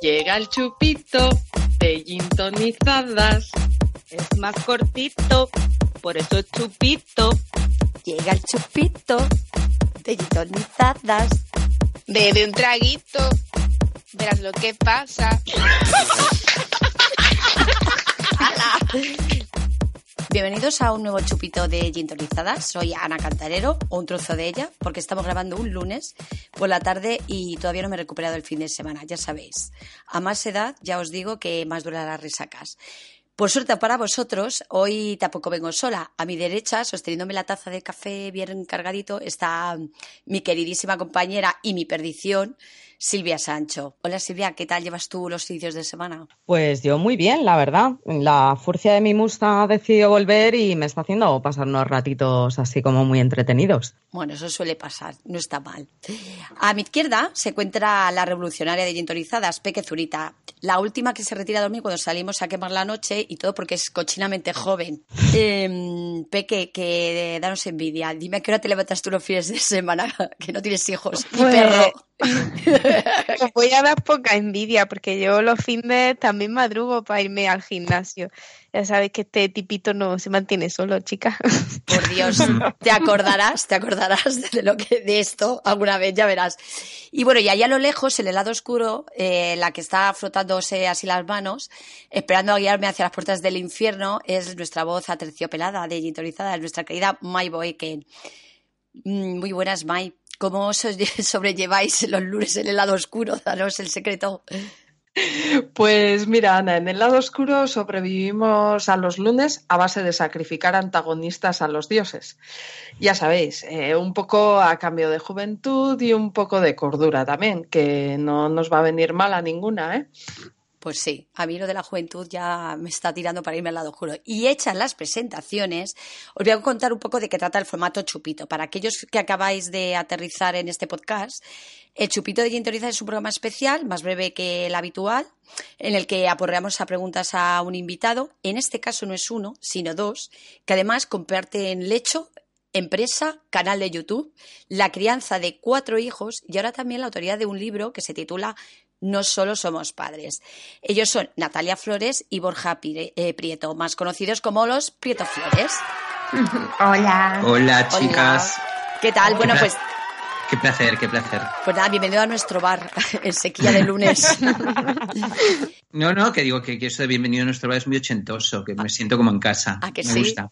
Llega el chupito de gintonizadas. Es más cortito, por eso es chupito. Llega el chupito de gintonizadas. Bebe un traguito, verás lo que pasa. Bienvenidos a un nuevo chupito de Gintonizadas. Soy Ana Cantarero, o un trozo de ella, porque estamos grabando un lunes por la tarde y todavía no me he recuperado el fin de semana, ya sabéis. A más edad, ya os digo que más duran las resacas. Por suerte para vosotros, hoy tampoco vengo sola. A mi derecha, sosteniéndome la taza de café bien cargadito, está mi queridísima compañera y mi perdición, Silvia Sancho. Hola Silvia, ¿qué tal llevas tú los inicios de semana? Pues yo muy bien, la verdad. La furcia de mi musta ha decidido volver y me está haciendo pasar unos ratitos así como muy entretenidos. Bueno, eso suele pasar, no está mal. A mi izquierda se encuentra la revolucionaria de Gintorizadas, Peque Zurita, la última que se retira a dormir cuando salimos a quemar la noche y todo porque es cochinamente joven. Eh, Peque, que danos envidia. Dime a qué hora te levantas tú los fines de semana, que no tienes hijos y Pues- perro. Os voy a dar poca envidia porque yo los fines también madrugo para irme al gimnasio. Ya sabéis que este tipito no se mantiene solo, chica. Por Dios, te acordarás, te acordarás de lo que de esto alguna vez, ya verás. Y bueno, y allá a lo lejos, en el lado oscuro, eh, la que está frotándose así las manos, esperando a guiarme hacia las puertas del infierno, es nuestra voz aterciopelada, de editorizada, nuestra querida Mai Boyken. Mm, Muy buenas, Mai. ¿Cómo os sobrelleváis los lunes en el lado oscuro? Danos el secreto. Pues mira, Ana, en el lado oscuro sobrevivimos a los lunes a base de sacrificar antagonistas a los dioses. Ya sabéis, eh, un poco a cambio de juventud y un poco de cordura también, que no nos va a venir mal a ninguna, ¿eh? Pues sí, a mí lo de la juventud ya me está tirando para irme al lado oscuro. Y hechas las presentaciones, os voy a contar un poco de qué trata el formato Chupito. Para aquellos que acabáis de aterrizar en este podcast, el Chupito de Gintoriza es un programa especial, más breve que el habitual, en el que aporreamos a preguntas a un invitado. En este caso no es uno, sino dos, que además comparten lecho, empresa, canal de YouTube, la crianza de cuatro hijos y ahora también la autoría de un libro que se titula no solo somos padres. Ellos son Natalia Flores y Borja Pire- eh, Prieto, más conocidos como los Prieto Flores. Hola. Hola, chicas. ¿Qué tal? Bueno, pues, Qué placer, qué placer. pues nada, bienvenido a nuestro bar en sequía de lunes. No, no, que digo que, que eso de bienvenido a nuestro bar es muy ochentoso, que me siento como en casa. ¿A que me sí? gusta.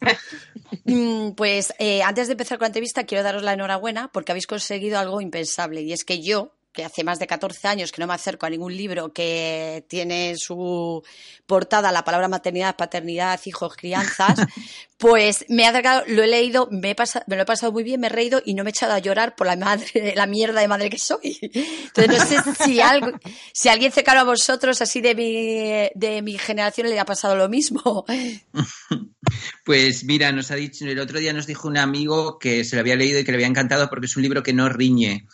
Mm, Pues eh, antes de empezar con la entrevista, quiero daros la enhorabuena porque habéis conseguido algo impensable. Y es que yo, que hace más de 14 años que no me acerco a ningún libro que tiene su portada la palabra maternidad, paternidad, hijos, crianzas, pues me he acercado, lo he leído, me, he pasa- me lo he pasado muy bien, me he reído y no me he echado a llorar por la madre, la mierda de madre que soy. Entonces no sé si, algo, si alguien cercano a vosotros, así de mi, de mi generación, le ha pasado lo mismo. Pues mira, nos ha dicho, el otro día nos dijo un amigo que se lo había leído y que le había encantado porque es un libro que no riñe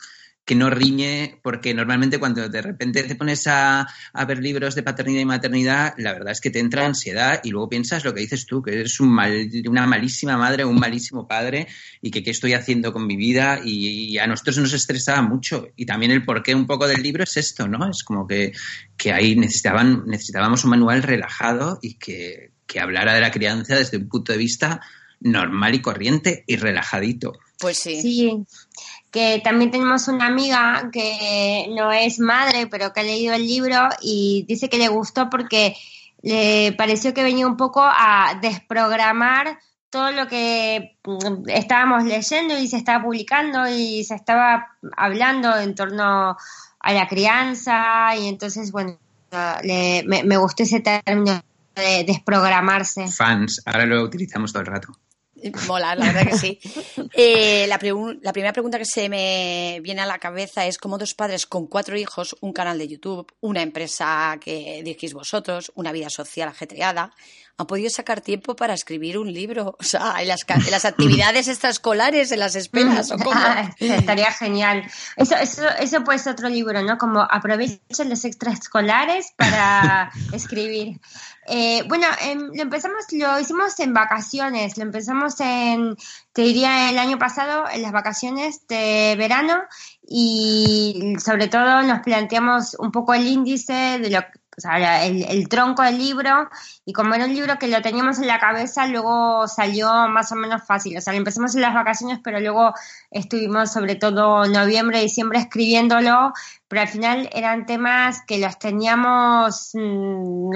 que no riñe, porque normalmente cuando de repente te pones a, a ver libros de paternidad y maternidad, la verdad es que te entra ansiedad y luego piensas lo que dices tú, que eres un mal, una malísima madre o un malísimo padre y que qué estoy haciendo con mi vida y, y a nosotros nos estresaba mucho. Y también el porqué un poco del libro es esto, ¿no? Es como que, que ahí necesitaban, necesitábamos un manual relajado y que, que hablara de la crianza desde un punto de vista normal y corriente y relajadito. Pues sí. Sí, que también tenemos una amiga que no es madre, pero que ha leído el libro y dice que le gustó porque le pareció que venía un poco a desprogramar todo lo que mm, estábamos leyendo y se estaba publicando y se estaba hablando en torno a la crianza y entonces, bueno, le- me, me gustó ese término de desprogramarse. Fans, ahora lo utilizamos todo el rato. Mola, la verdad que sí. Eh, la, la primera pregunta que se me viene a la cabeza es cómo dos padres con cuatro hijos, un canal de YouTube, una empresa que dirigís vosotros, una vida social ajetreada, han podido sacar tiempo para escribir un libro. O sea, en las, en las actividades extraescolares, en las esperas, ¿o cómo? Estaría genial. Eso, eso, eso puede ser otro libro, ¿no? Como aprovechen los extraescolares para escribir. Eh, bueno, em, lo empezamos, lo hicimos en vacaciones, lo empezamos en, te diría, el año pasado, en las vacaciones de verano, y sobre todo nos planteamos un poco el índice de lo o sea, el, el, tronco del libro, y como era un libro que lo teníamos en la cabeza, luego salió más o menos fácil. O sea, empezamos en las vacaciones, pero luego estuvimos sobre todo noviembre, diciembre escribiéndolo, pero al final eran temas que los teníamos, mmm,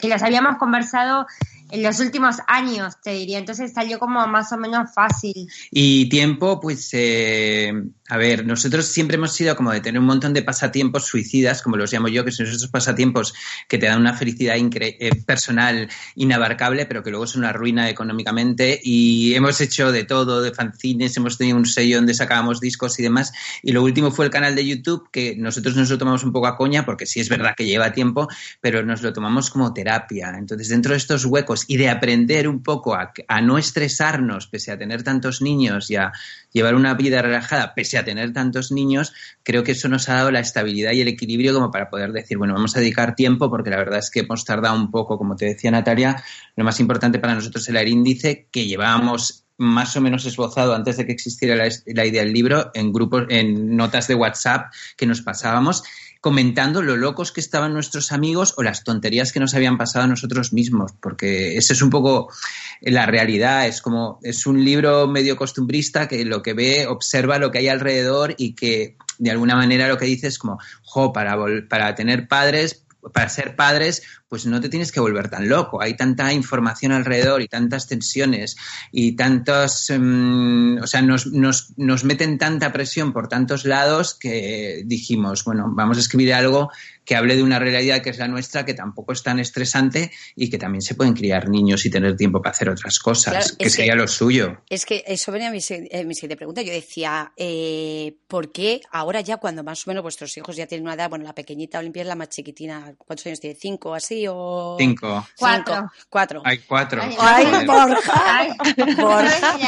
que los habíamos conversado en los últimos años, te diría. Entonces salió como más o menos fácil. Y tiempo, pues, eh, a ver, nosotros siempre hemos sido como de tener un montón de pasatiempos suicidas, como los llamo yo, que son esos pasatiempos que te dan una felicidad eh, personal inabarcable, pero que luego son una ruina económicamente. Y hemos hecho de todo, de fanzines, hemos tenido un sello donde sacábamos discos y demás. Y lo último fue el canal de YouTube, que nosotros nos lo tomamos un poco a coña, porque sí es verdad que lleva tiempo, pero nos lo tomamos como terapia. Entonces, dentro de estos huecos y de aprender un poco a, no estresarnos, pese a tener tantos niños y a llevar una vida relajada, pese a tener tantos niños, creo que eso nos ha dado la estabilidad y el equilibrio como para poder decir, bueno, vamos a dedicar tiempo, porque la verdad es que hemos tardado un poco, como te decía Natalia, lo más importante para nosotros era el índice que llevábamos más o menos esbozado antes de que existiera la, la, idea del libro en grupos, en notas de WhatsApp que nos pasábamos comentando lo locos que estaban nuestros amigos o las tonterías que nos habían pasado a nosotros mismos, porque esa es un poco la realidad, es como, es un libro medio costumbrista que lo que ve, observa lo que hay alrededor y que de alguna manera lo que dice es como, jo, para, para tener padres, para ser padres, pues no te tienes que volver tan loco. Hay tanta información alrededor y tantas tensiones y tantos, um, o sea, nos, nos, nos meten tanta presión por tantos lados que dijimos, bueno, vamos a escribir algo que hable de una realidad que es la nuestra, que tampoco es tan estresante y que también se pueden criar niños y tener tiempo para hacer otras cosas, claro, que sería que, lo suyo. Es que eso venía a mi, eh, mi siguiente pregunta. Yo decía, eh, ¿por qué ahora ya cuando más o menos vuestros hijos ya tienen una edad, bueno, la pequeñita Olimpia es la más chiquitina, ¿cuántos años tiene? ¿Cinco así o...? Cinco. Cuatro. Cuatro. Hay cuatro. Ay, Ay Borja. Ay. Borja.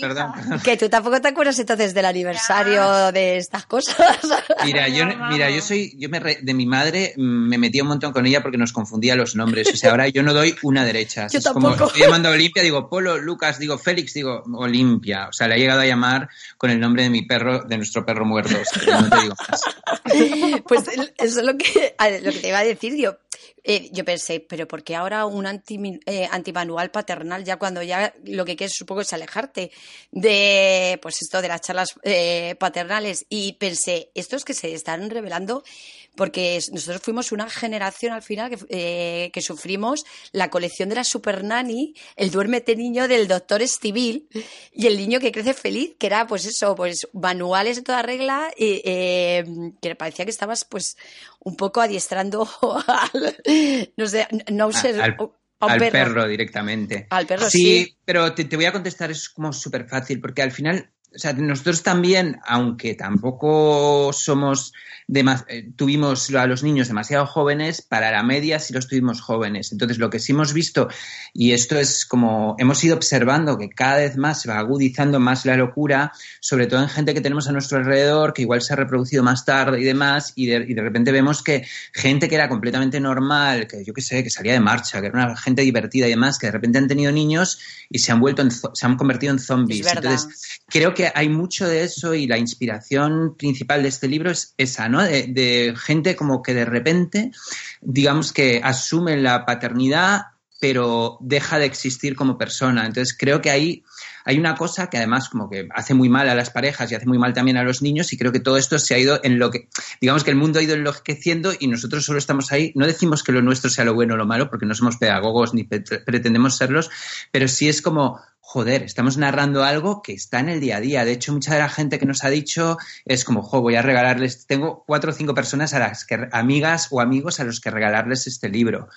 Perdón, perdón. Que tú tampoco te acuerdas entonces del aniversario de estas cosas. Mira, yo, mira, yo soy, yo me re, de mi madre me metía un montón con ella porque nos confundía los nombres. O sea, ahora yo no doy una derecha. Yo es tampoco. como estoy llamando a Olimpia, digo Polo, Lucas, digo Félix, digo Olimpia. O sea, le he llegado a llamar con el nombre de mi perro, de nuestro perro muerto. O sea, no te digo más. Pues eso es lo que, lo que te iba a decir, yo. Eh, yo pensé, pero ¿por qué ahora un anti, eh, antimanual paternal ya cuando ya lo que quieres supongo es alejarte de pues esto de las charlas eh, paternales? Y pensé, estos que se están revelando porque nosotros fuimos una generación al final que, eh, que sufrimos la colección de la Super Nanny, el duérmete niño del doctor Estivil y el niño que crece feliz, que era pues eso, pues manuales de toda regla, y, eh, que parecía que estabas pues un poco adiestrando al, no sé, no sé, al, al perro. perro. directamente. Al perro, sí. sí. pero te, te, voy a contestar, es como súper fácil, porque al final, o sea, nosotros también, aunque tampoco somos, eh, tuvimos a los niños demasiado jóvenes, para la media sí los tuvimos jóvenes. Entonces, lo que sí hemos visto, y esto es como, hemos ido observando que cada vez más se va agudizando más la locura, sobre todo en gente que tenemos a nuestro alrededor, que igual se ha reproducido más tarde y demás, y de, y de repente vemos que gente que era completamente normal, que yo qué sé, que salía de marcha, que era una gente divertida y demás, que de repente han tenido niños y se han vuelto, en, se han convertido en zombies. Es Entonces, creo que hay mucho de eso y la inspiración principal de este libro es esa, ¿no? De, de, gente como que de repente, digamos que asume la paternidad, pero deja de existir como persona. Entonces creo que ahí hay una cosa que además como que hace muy mal a las parejas y hace muy mal también a los niños y creo que todo esto se ha ido en lo que, digamos que el mundo ha ido enloqueciendo y nosotros solo estamos ahí, no decimos que lo nuestro sea lo bueno o lo malo porque no somos pedagogos ni pretendemos serlos, pero sí es como, joder, estamos narrando algo que está en el día a día. De hecho, mucha de la gente que nos ha dicho es como, jo, voy a regalarles, tengo cuatro o cinco personas a las que, amigas o amigos a los que regalarles este libro.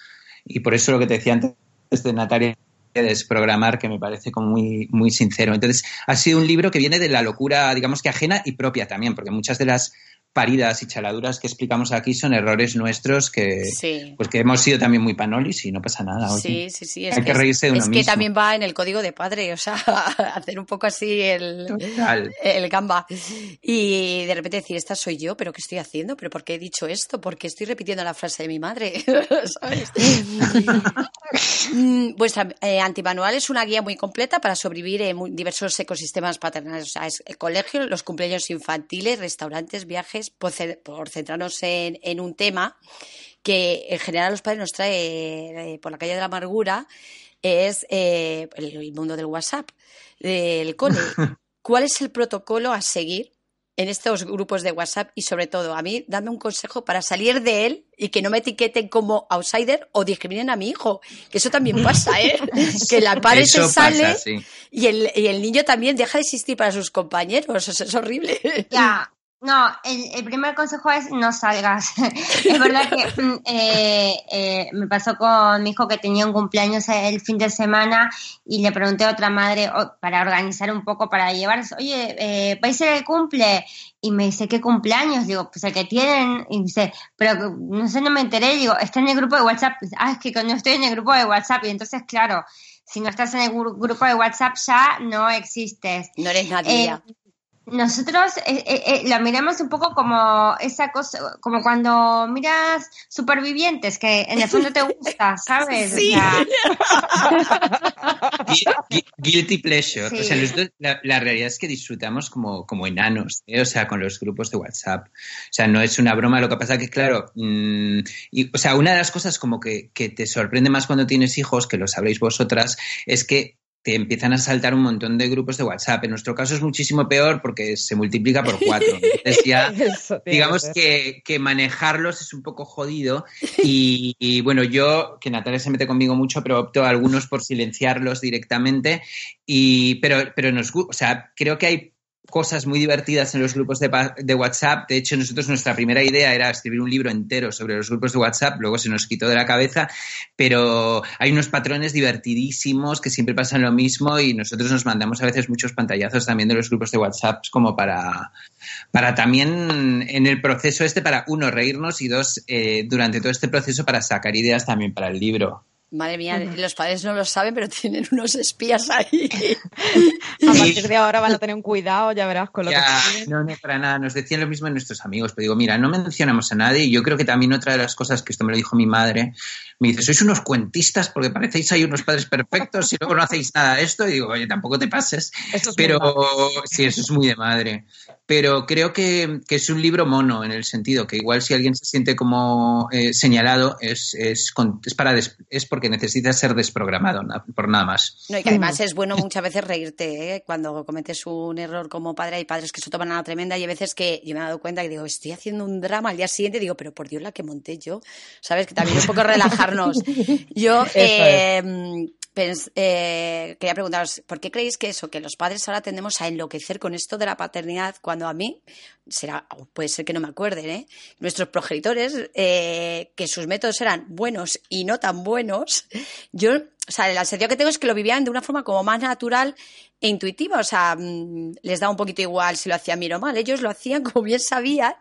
Y por eso lo que te decía antes de Natalia de desprogramar, que me parece como muy, muy sincero. Entonces, ha sido un libro que viene de la locura, digamos que ajena y propia también, porque muchas de las paridas y chaladuras que explicamos aquí son errores nuestros que, Sí. pues que hemos sido también muy panolis y no pasa nada. oye. Sí, sí, sí. Es Hay que reírse de uno es que mismo. también va en el código de padre, o sea, hacer un poco así el, Total. el gamba. Y de repente decir, esta soy yo, pero ¿qué estoy haciendo? ¿Pero por qué he dicho esto? ¿Por qué estoy repitiendo la frase de mi madre? ¿Sabes? Mm, Vuestra eh, antimanual es una guía muy completa para sobrevivir en diversos ecosistemas paternales. O sea, es el colegio, los cumpleaños infantiles, restaurantes, viajes, por, ce- por centrarnos en, en un tema que en general a los padres nos trae eh, por la calle de la amargura, es eh, el, el mundo del WhatsApp, del cole. ¿Cuál es el protocolo a seguir en estos grupos de WhatsApp? Y sobre todo, a mí, dame un consejo para salir de él y que no me etiqueten como outsider o discriminen a mi hijo. Que eso también pasa, ¿eh? que la padre Eso se sale pasa, sí. y, el, y el niño también deja de existir para sus compañeros. Eso es horrible. Ya, no, el, el primer consejo es no salgas. es verdad que mm, eh, eh, me pasó con mi hijo que tenía un cumpleaños el fin de semana y le pregunté a otra madre oh, para organizar un poco, para llevarse, oye, eh, ¿va a cumple? Y me dice, ¿qué cumpleaños? Digo, pues el que tienen. Y dice, pero no sé, no me enteré. Digo, está en el grupo de WhatsApp. Ah, es que no estoy en el grupo de WhatsApp. Y entonces, claro, si no estás en el gru- grupo de WhatsApp ya no existes. No eres nadie Eh. Nosotros eh, eh, eh, lo miramos un poco como esa cosa, como cuando miras supervivientes, que en el fondo te gusta, ¿sabes? O Sí. sea, Gui- gui- Guilty pleasure. Sí. O sea, nosotros- la, la realidad es que disfrutamos como, como enanos, ¿eh? o sea, con los grupos de WhatsApp. O sea, no es una broma. Lo que pasa que, claro, mm, y, o sea, una de las cosas como que, que te sorprende más cuando tienes hijos, que lo sabréis vosotras, es que te empiezan a saltar un montón de grupos de WhatsApp. En nuestro caso es muchísimo peor porque se multiplica por cuatro. Entonces ya Eso digamos que, que manejarlos es un poco jodido y, y, bueno, yo, que Natalia se mete conmigo mucho, pero opto a algunos por silenciarlos directamente y pero, pero nos o sea, creo que hay cosas muy divertidas en los grupos de, de WhatsApp. De hecho, nosotros nuestra primera idea era escribir un libro entero sobre los grupos de WhatsApp, luego se nos quitó de la cabeza, pero hay unos patrones divertidísimos que siempre pasan lo mismo y nosotros nos mandamos a veces muchos pantallazos también de los grupos de WhatsApp como para, para también en el proceso este, para uno, reírnos y dos, eh, durante todo este proceso para sacar ideas también para el libro. Madre mía, los padres no lo saben, pero tienen unos espías ahí. A partir de ahora van a tener un cuidado, ya verás con lo Ya, que no, no, para nada. Nos decían lo mismo nuestros amigos. Pero digo, mira, no mencionamos a nadie. Y yo creo que también otra de las cosas que esto me lo dijo mi madre, me dice, sois unos cuentistas porque parecéis ahí unos padres perfectos y luego no hacéis nada de esto. Y digo, oye, tampoco te pases. Eso es Pero sí, eso es muy de madre. Pero creo que, que es un libro mono en el sentido que igual si alguien se siente como eh, señalado es, es, con- es, para des- es porque necesita ser desprogramado, na- por nada más. No, y que además es bueno muchas veces reírte ¿eh? cuando cometes un error como padre. Hay padres que se toman a la tremenda y hay veces que yo me he dado cuenta que digo, estoy haciendo un drama al día siguiente. Digo, pero por Dios, la que monté yo. ¿Sabes? Que también un poco relajarnos. Yo eh, eh, quería preguntaros, ¿por qué creéis que eso, que los padres ahora tendemos a enloquecer con esto de la paternidad cuando a mí, será, puede ser que no me acuerden, ¿eh? nuestros progenitores, eh, que sus métodos eran buenos y no tan buenos, yo, o sea, la sensación que tengo es que lo vivían de una forma como más natural e intuitiva, o sea, mm, les da un poquito igual si lo hacían bien o mal, ellos lo hacían como bien sabían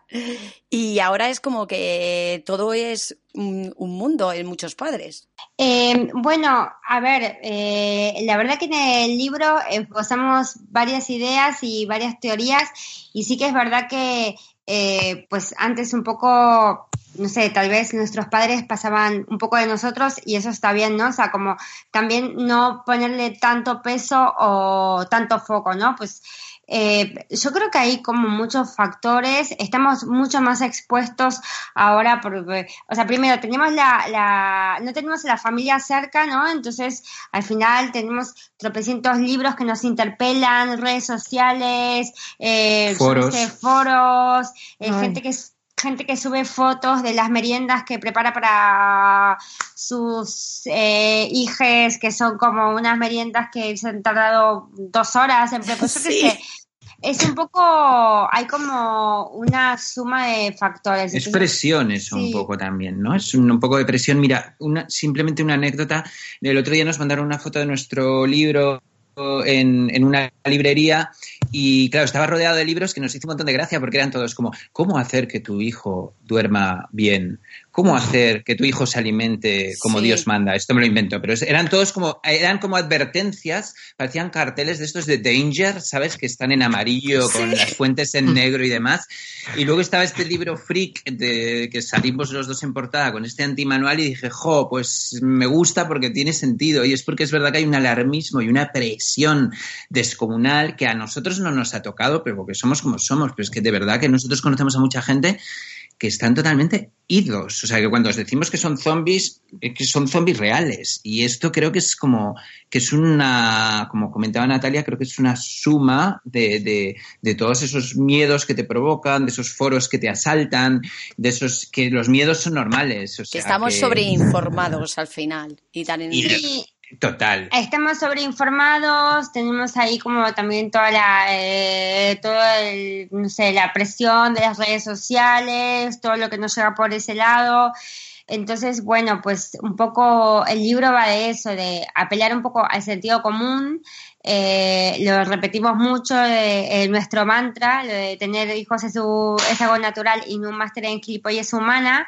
y ahora es como que todo es un, un mundo en muchos padres. Eh, bueno, a ver, eh, la verdad que en el libro esbozamos varias ideas y varias teorías y sí que es verdad que eh, pues antes un poco, no sé, tal vez nuestros padres pasaban un poco de nosotros y eso está bien, ¿no? O sea, como también no ponerle tanto peso o tanto foco, ¿no? Pues eh, yo creo que hay como muchos factores, estamos mucho más expuestos ahora, porque, o sea, primero tenemos la, la, no tenemos la familia cerca, ¿no? Entonces, al final tenemos tropecientos libros que nos interpelan, redes sociales, eh, Foros. sé, foros, eh, gente que es- gente que sube fotos de las meriendas que prepara para sus eh, hijes, que son como unas meriendas que se han tardado dos horas en preparar. Sí. Es un poco, hay como una suma de factores. Es presión eso sí. un poco también, ¿no? Es un, un poco de presión. Mira, una, simplemente una anécdota. El otro día nos mandaron una foto de nuestro libro en, en una librería Y claro, estaba rodeado de libros que nos hizo un montón de gracia porque eran todos como, ¿cómo hacer que tu hijo duerma bien? ¿Cómo hacer que tu hijo se alimente como Sí. Dios manda? Esto me lo invento, pero eran todos como, eran como advertencias, parecían carteles de estos de Danger, ¿sabes? Que están en amarillo con Sí. las fuentes en negro y demás. Y luego estaba este libro freak de que salimos los dos en portada con este antimanual y dije, jo, pues me gusta porque tiene sentido. Y es porque es verdad que hay un alarmismo y una presión descomunal que a nosotros no nos ha tocado, pero porque somos como somos. Pero es que de verdad que nosotros conocemos a mucha gente que están totalmente idos. O sea, que cuando os decimos que son zombies, es que son zombies reales. Y esto creo que es como, que es una, como comentaba Natalia, creo que es una suma de, de, de todos esos miedos que te provocan, de esos foros que te asaltan, de esos que los miedos son normales. O Que sea, estamos que- sobreinformados al final. Y tan en... Y- Total. Estamos sobreinformados, tenemos ahí como también toda la, eh, todo el, no sé, la presión de las redes sociales, todo lo que nos llega por ese lado. Entonces, bueno, pues un poco el libro va de eso, de apelar un poco al sentido común. Eh, lo repetimos mucho, eh, eh, nuestro mantra, lo de tener hijos es, su- es algo natural y no un máster en gilipollez humana.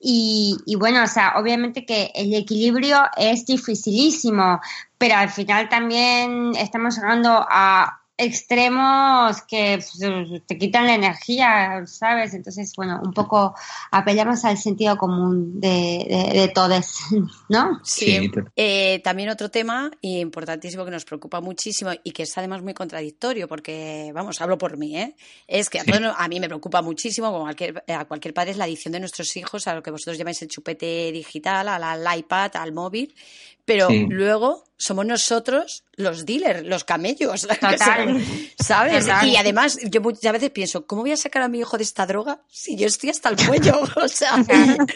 Y, y bueno, o sea, obviamente que el equilibrio es dificilísimo, pero al final también estamos llegando a extremos que pues, te quitan la energía, ¿sabes? Entonces, bueno, un poco apelamos al sentido común de, de, de todos, ¿no? Sí, eh, también otro tema importantísimo que nos preocupa muchísimo y que es además muy contradictorio porque, vamos, hablo por mí, ¿eh? es que a, Sí. todos nos- a mí me preocupa muchísimo, como a cualquier, a cualquier padre, es la adicción de nuestros hijos a lo que vosotros llamáis el chupete digital, al, al iPad, al móvil, pero Sí. luego somos nosotros los dealers, los camellos, Total. ¿sabes? Total. Y además yo muchas veces pienso, ¿cómo voy a sacar a mi hijo de esta droga si yo estoy hasta el cuello? O sea,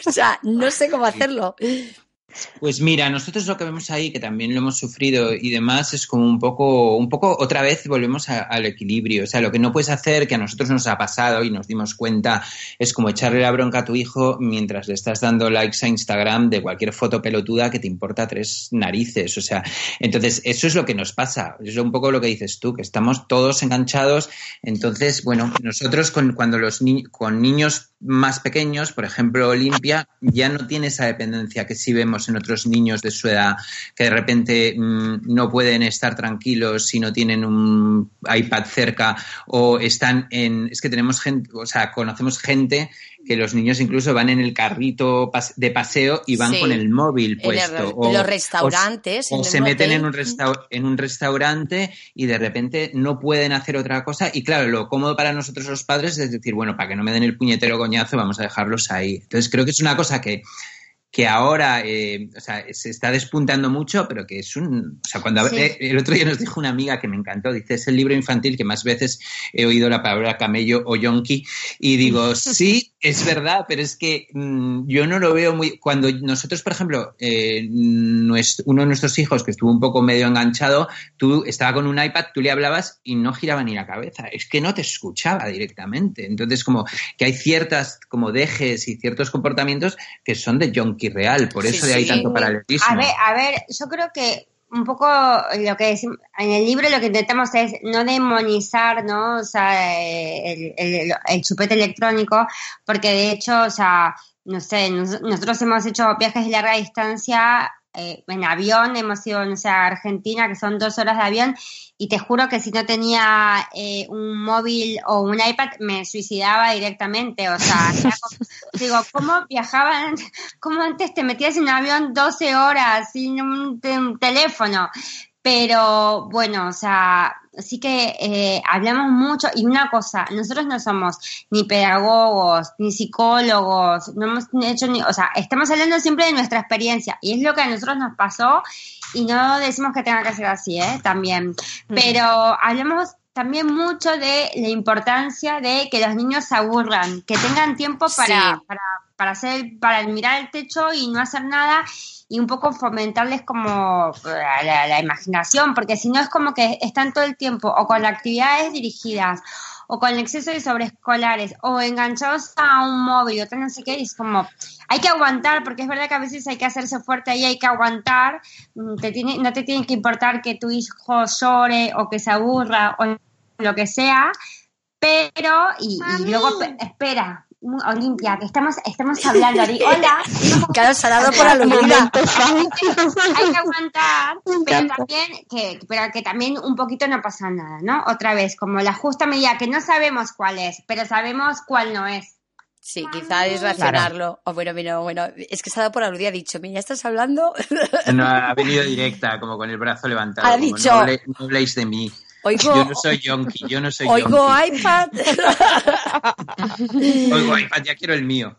o sea no sé cómo hacerlo. Pues mira, nosotros lo que vemos ahí, que también lo hemos sufrido y demás, es como un poco, un poco, otra vez volvemos al equilibrio. O sea, lo que no puedes hacer, que a nosotros nos ha pasado y nos dimos cuenta, es como echarle la bronca a tu hijo mientras le estás dando likes a Instagram de cualquier foto pelotuda que te importa tres narices. O sea, entonces eso es lo que nos pasa. Es un poco lo que dices tú, que estamos todos enganchados. Entonces, bueno, nosotros con, cuando los ni- con niños más pequeños, por ejemplo, Olimpia, ya no tiene esa dependencia que sí vemos en otros niños de su edad, que de repente mm, no pueden estar tranquilos si no tienen un iPad cerca o están en... Es que tenemos gente, o sea, conocemos gente que los niños incluso van en el carrito de paseo y van Sí. con el móvil el- puesto. en o- los restaurantes. o se meten en un, en un restaurante y de repente no pueden hacer otra cosa. Y claro, lo cómodo para nosotros los padres es decir, bueno, para que no me den el puñetero coñazo, vamos a dejarlos ahí. Entonces creo que es una cosa que, que ahora eh, o sea, se está despuntando mucho, pero que es un... O sea, cuando Sí. eh, el otro día nos dijo una amiga que me encantó, dice, es el libro infantil que más veces he oído la palabra camello o yonki. Y digo, sí, es verdad, pero es que mm, yo no lo veo muy... Cuando nosotros, por ejemplo, eh, uno de nuestros hijos que estuvo un poco medio enganchado, tú estaba con un iPad, tú le hablabas y no giraba ni la cabeza. Es que no te escuchaba directamente. Entonces, como que hay ciertas como dejes y ciertos comportamientos que son de yonki real. Por Sí, eso de ahí sí. tanto paralelismo. A ver, a ver, yo creo que un poco lo que decimos, en el libro lo que intentamos es no demonizar, ¿no? O sea, eh, el, el- el chupete electrónico, porque de hecho, o sea, no sé, nos- nosotros hemos hecho viajes de larga distancia eh, en avión, hemos ido, no sé, a Argentina, que son dos horas de avión, y te juro que si no tenía eh, un móvil o un iPad, me suicidaba directamente, o sea, como- digo, ¿cómo viajaban? ¿Cómo antes te metías en un avión 12 horas sin un teléfono? Pero bueno, o sea, sí que eh, hablamos mucho y una cosa, nosotros no somos ni pedagogos, ni psicólogos, no hemos hecho ni, o sea, estamos hablando siempre de nuestra experiencia y es lo que a nosotros nos pasó y no decimos que tenga que ser así, ¿eh? También. Pero hablamos también mucho de la importancia de que los niños se aburran, que tengan tiempo para, Sí. para, para hacer, para mirar el techo y no hacer nada y un poco fomentarles como la, la- la imaginación, porque si no es como que están todo el tiempo o con actividades dirigidas o con exceso de sobreescolares o enganchados a un móvil o tal no sé qué, es como hay que aguantar, porque es verdad que a veces hay que hacerse fuerte ahí, hay que aguantar, Mm, te tiene, no te tiene que importar que tu hijo llore o que se aburra o lo que sea, pero, y, y luego, pe- espera, Olimpia, que estamos, estamos hablando, Ari. Hola. Claro, se ha dado por aludida. Hay que aguantar, pero también, que, pero que también un poquito no pasa nada, ¿no? Otra vez, como la justa medida, que no sabemos cuál es, pero sabemos cuál no es. Sí, quizá es racionarlo. O bueno, bueno, bueno, es que se ha dado por aludida, ha dicho, mira, estás hablando. No, ha venido directa, como con el brazo levantado. Ha como, dicho- no habléis de mí. Oigo, Yo no soy yonki, yo no soy oigo yonki. iPad. Oigo iPad, ya quiero el mío.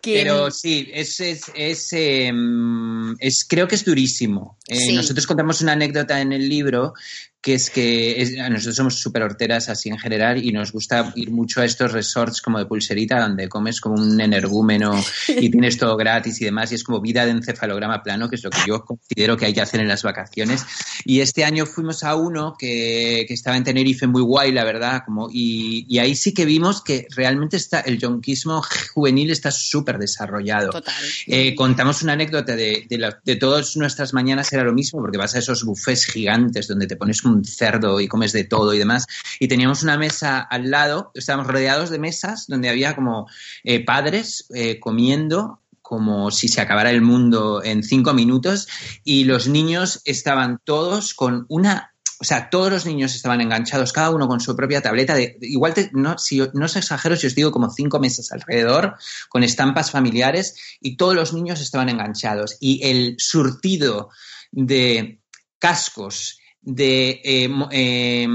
¿Quién? Pero sí, es, es, es, em, es- creo que es durísimo. Eh, Sí. Nosotros contamos una anécdota en el libro que es que es- nosotros somos súper horteras así en general y nos gusta ir mucho a estos resorts como de pulserita donde comes como un energúmeno y tienes todo gratis y demás y es como vida de encefalograma plano, que es lo que yo considero que hay que hacer en las vacaciones. Y este año fuimos a uno que, que estaba en Tenerife muy guay, la verdad, como, y, y ahí sí que vimos que realmente está el yonquismo juvenil está súper desarrollado. Total. Eh, contamos una anécdota de, de, la- de todas nuestras mañanas era lo mismo, porque vas a esos buffets gigantes donde te pones un cerdo y comes de todo y demás. Y teníamos una mesa al lado, estábamos rodeados de mesas donde había como eh, padres eh, comiendo como si se acabara el mundo en cinco minutos y los niños estaban todos con una o sea, todos los niños estaban enganchados, cada uno con su propia tableta. De, igual, te- no, si, no os exagero si os digo como cinco mesas alrededor, con estampas familiares, y todos los niños estaban enganchados. Y el surtido de cascos, de, eh, eh,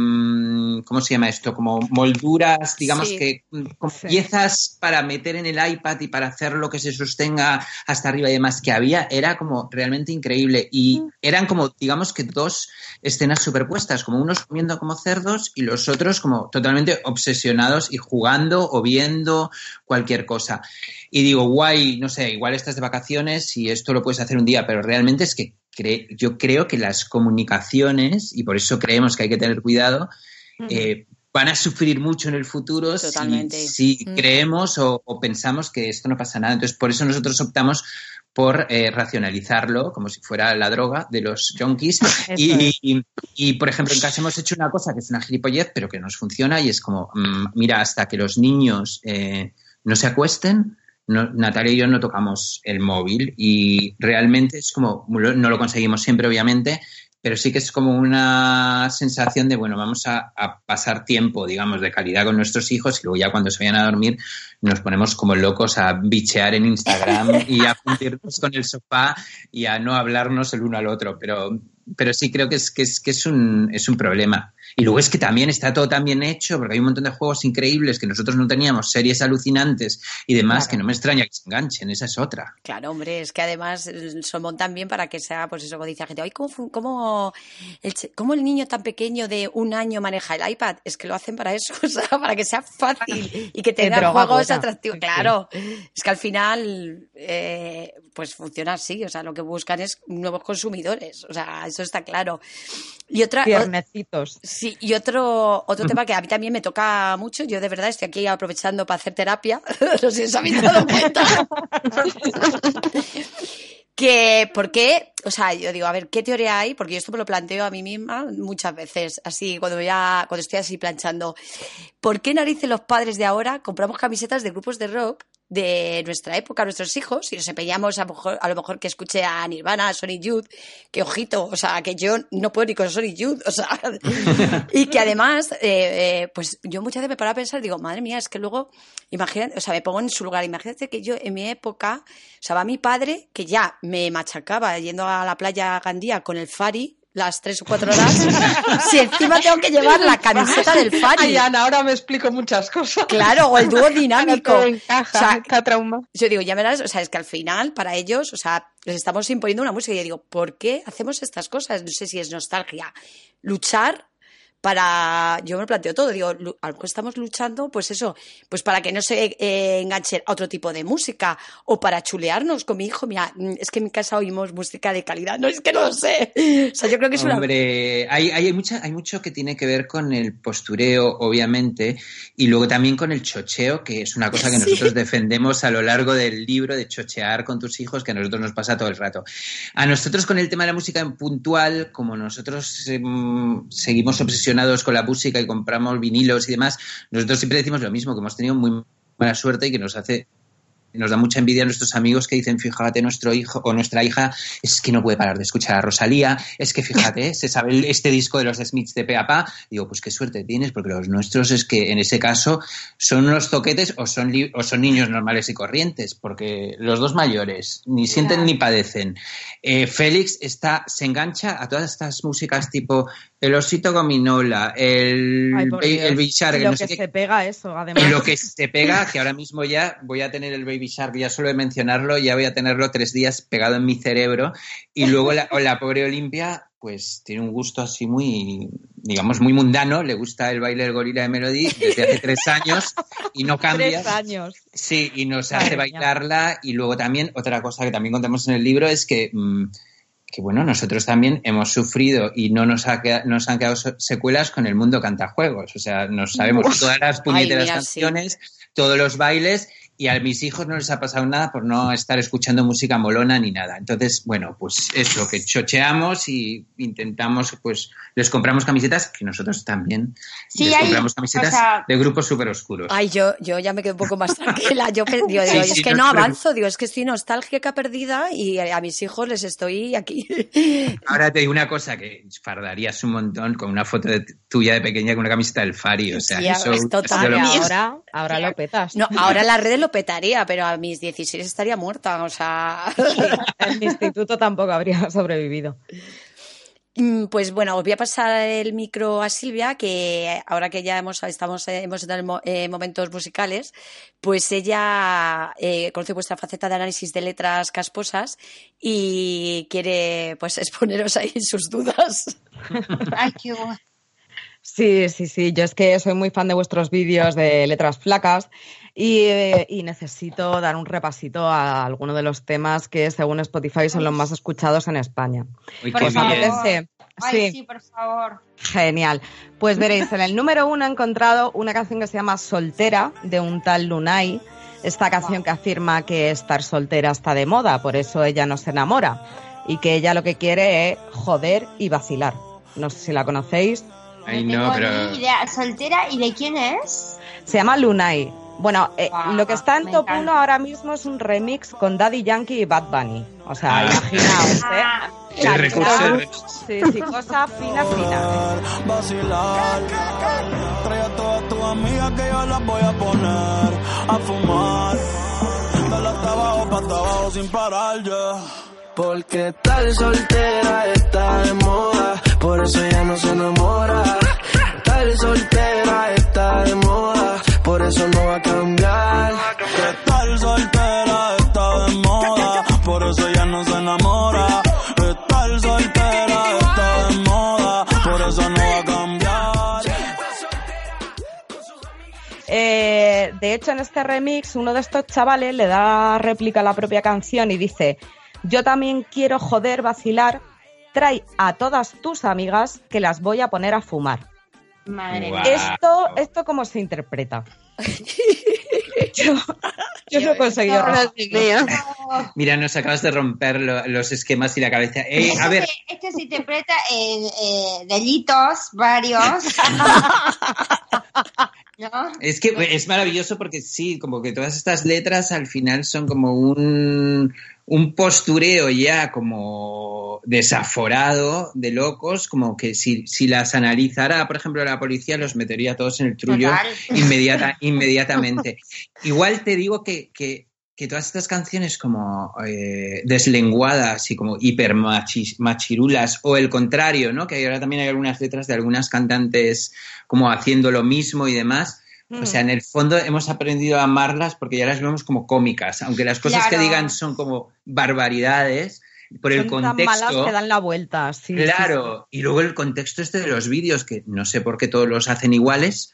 ¿cómo se llama esto? Como molduras, digamos Sí. que, mm, Sí. piezas para meter en el iPad y para hacer lo que se sostenga hasta arriba y demás que había, era como realmente increíble. Y eran como, digamos que dos escenas superpuestas, como unos comiendo como cerdos y los otros como totalmente obsesionados y jugando o viendo cualquier cosa. Y digo, guay, no sé, igual estás de vacaciones y esto lo puedes hacer un día, pero realmente es que cre- yo creo que las comunicaciones, y por eso creemos que hay que tener cuidado, eh, van a sufrir mucho en el futuro si- Totalmente. si, Mm. creemos o, o pensamos que esto no pasa nada. Entonces, por eso nosotros optamos por eh, racionalizarlo como si fuera la droga de los junkies. Y, y- y, por ejemplo, en casa hemos hecho una cosa que es una gilipollez, pero que nos funciona y es como, mm, mira, hasta que los niños eh, no se acuesten, Natalia y yo no tocamos el móvil y realmente es como, no lo conseguimos siempre, obviamente, pero sí que es como una sensación de, bueno, vamos a, a pasar tiempo, digamos, de calidad con nuestros hijos y luego ya cuando se vayan a dormir nos ponemos como locos a bichear en Instagram y a fundirnos con el sofá y a no hablarnos el uno al otro, pero, pero sí creo que es, que es, que es, un, es un problema. Y luego es que también está todo tan bien hecho, porque hay un montón de juegos increíbles que nosotros no teníamos, series alucinantes y demás, Claro. que no me extraña que se enganchen, esa es otra. Claro, hombre, es que además eh, se montan bien para que sea, pues eso, como dice la gente, "Ay, ¿cómo, cómo el, cómo el niño tan pequeño de un año maneja el iPad? Es que lo hacen para eso, o sea, para que sea fácil y que tenga droga atractivos. Sí. Claro, es que al final, eh, pues funciona así, o sea, lo que buscan es nuevos consumidores, o sea, eso está claro. Y otra, Piernecitos. Sí, y otro, otro tema que a mí también me toca mucho, yo de verdad estoy aquí aprovechando para hacer terapia, no sé si os habéis dado cuenta. que, ¿por qué? O sea, yo digo, a ver, ¿qué teoría hay? Porque yo esto me lo planteo a mí misma muchas veces, así, cuando voy a, cuando estoy así planchando. ¿Por qué narices los padres de ahora compramos camisetas de grupos de rock de nuestra época a nuestros hijos y nos empeñamos a lo mejor, a lo mejor que escuche a Nirvana, a Sonic Youth, que ojito, o sea, que yo no puedo ni con Sonic Youth, o sea, y que además, eh, eh, pues yo muchas veces me paro a pensar, digo, madre mía, es que luego, imagínate, o sea, me pongo en su lugar, imagínate que yo en mi época, o sea, va mi padre, que ya me machacaba yendo a la playa Gandía con el Fari, las tres o cuatro horas, si encima tengo que llevar la camiseta del Fari. Ay, Ana, ahora me explico muchas cosas. Claro, o el dúo dinámico. Todo encaja, O sea, está trauma. yo digo, ya verás, o sea, es que al final, para ellos, o sea, les estamos imponiendo una música y yo digo, ¿por qué hacemos estas cosas? No sé si es nostalgia. Luchar para, yo me planteo todo, digo, lu- a lo mejor estamos luchando, pues eso, pues para que no se eh, enganchen a otro tipo de música o para chulearnos con mi hijo, mira, mm, es que en mi casa oímos música de calidad, no es que no lo sé, o sea, yo creo que es una... Hombre, hay, hay, hay mucha, hay mucho que tiene que ver con el postureo, obviamente, y luego también con el chocheo, que es una cosa que Sí. nosotros defendemos a lo largo del libro, de chochear con tus hijos, que a nosotros nos pasa todo el rato. A nosotros con el tema de la música en puntual, como nosotros em, seguimos obsesionados con la música y compramos vinilos y demás, nosotros siempre decimos lo mismo, que hemos tenido muy mala suerte y que nos hace nos da mucha envidia a nuestros amigos que dicen, fíjate, nuestro hijo o nuestra hija es que no puede parar de escuchar a Rosalía, es que fíjate, se sabe este disco de los Smiths de Peapa. Digo, pues qué suerte tienes, porque los nuestros es que en ese caso son unos toquetes o son, o son niños normales y corrientes, porque los dos mayores ni sienten ni padecen. Eh, Félix está, se engancha a todas estas músicas tipo el osito gominola, el, el baby shark. lo que se pega eso, además. Lo que se pega, que ahora mismo ya voy a tener el baby shark, ya solo de mencionarlo, ya voy a tenerlo tres días pegado en mi cerebro. Y luego la, la pobre Olimpia, pues tiene un gusto así muy, digamos, muy mundano. Le gusta el baile del gorila de Melody desde hace tres años y no cambia. Tres años. Sí, y nos hace bailarla. Y luego también, otra cosa que también contamos en el libro es que... Mmm, que bueno, nosotros también hemos sufrido y no nos, ha nos han quedado secuelas con el mundo cantajuegos. O sea, nos sabemos todas las puñeteras canciones, todos los bailes y a mis hijos no les ha pasado nada por no estar escuchando música molona ni nada. Entonces, bueno, pues es lo que chocheamos y intentamos, pues les compramos camisetas, que nosotros también sí, les hay, compramos camisetas o sea, de grupos súper oscuros. Ay, yo, yo ya me quedo un poco más tranquila. Yo digo, digo sí, es sí, que no, no avanzo, digo, es que estoy nostálgica perdida y a, mis hijos les estoy aquí. Ahora te digo una cosa, que fardarías un montón con una foto de tuya de pequeña con una camiseta del Fari, o sea, eso, es total. Lo ahora, ahora lo petas. No, ahora las redes lo petaría, pero a mis 16 estaría muerta, o sea... en mi instituto tampoco habría sobrevivido. Pues bueno, os voy a pasar el micro a Silvia, que ahora que ya hemos, estamos, hemos estado en eh, momentos musicales, pues ella eh, conoce vuestra faceta de análisis de letras casposas y quiere pues exponeros ahí sus dudas. Bueno. Sí, sí, sí. Yo es que soy muy fan de vuestros vídeos de letras flacas y, eh, y, necesito dar un repasito a alguno de los temas que, según Spotify, son los más escuchados en España. Uy, Por favor. Ay, sí, por favor. Genial. Pues veréis, en el número uno he encontrado una canción que se llama Soltera, de un tal Lunay. Esta canción que afirma que estar soltera está de moda, por eso ella no se enamora. Y que ella lo que quiere es joder y vacilar. No sé si la conocéis. Ay, no pero... ¿Soltera y de quién es? Se llama Lunay. Bueno, eh, lo que está en me top encanta. 1 ahora mismo es un remix con Daddy Yankee y Bad Bunny. O sea, Ah. imaginaos, ¿eh? El recurso remix. Sí, sí, cosa fina, fina. vacilar. Trae a todas tus amigas que yo las voy a poner a fumar. Dale hasta abajo, pa' hasta abajo sin parar ya. Porque tal soltera está de moda, por eso ya no se enamora. Tal soltera está de moda, por eso no va a cambiar. Que tal soltera está de moda, por eso ya no se enamora. Estar soltera está de moda, por eso no va a cambiar. Eh, de hecho, en este remix, uno de estos chavales le da réplica a la propia canción y dice: Yo también quiero joder, vacilar. Trae a todas tus amigas que las voy a poner a fumar. Madre mía. Esto, esto cómo se interpreta. yo yo no he conseguido. Mía. Mira, nos acabas de romper lo- los esquemas y la cabeza. Eh, a ver, Este, este se interpreta en eh, delitos varios. ¿No? Es que es maravilloso porque sí, como que todas estas letras al final son como un, un postureo ya como desaforado de locos, como que si, si las analizara, por ejemplo, la policía, los metería todos en el trullo inmediata, inmediatamente. Igual te digo que, que, que todas estas canciones como eh, deslenguadas y como hiper machirulas o el contrario, ¿no? Que ahora también hay algunas letras de algunas cantantes como haciendo lo mismo y demás. O sea, en el fondo hemos aprendido a amarlas porque ya las vemos como cómicas, aunque las cosas que digan son como barbaridades, por el Son tan malas contexto. que dan la vuelta. sí, sí, Claro, y luego el contexto este de los vídeos, que no sé por qué todos los hacen iguales,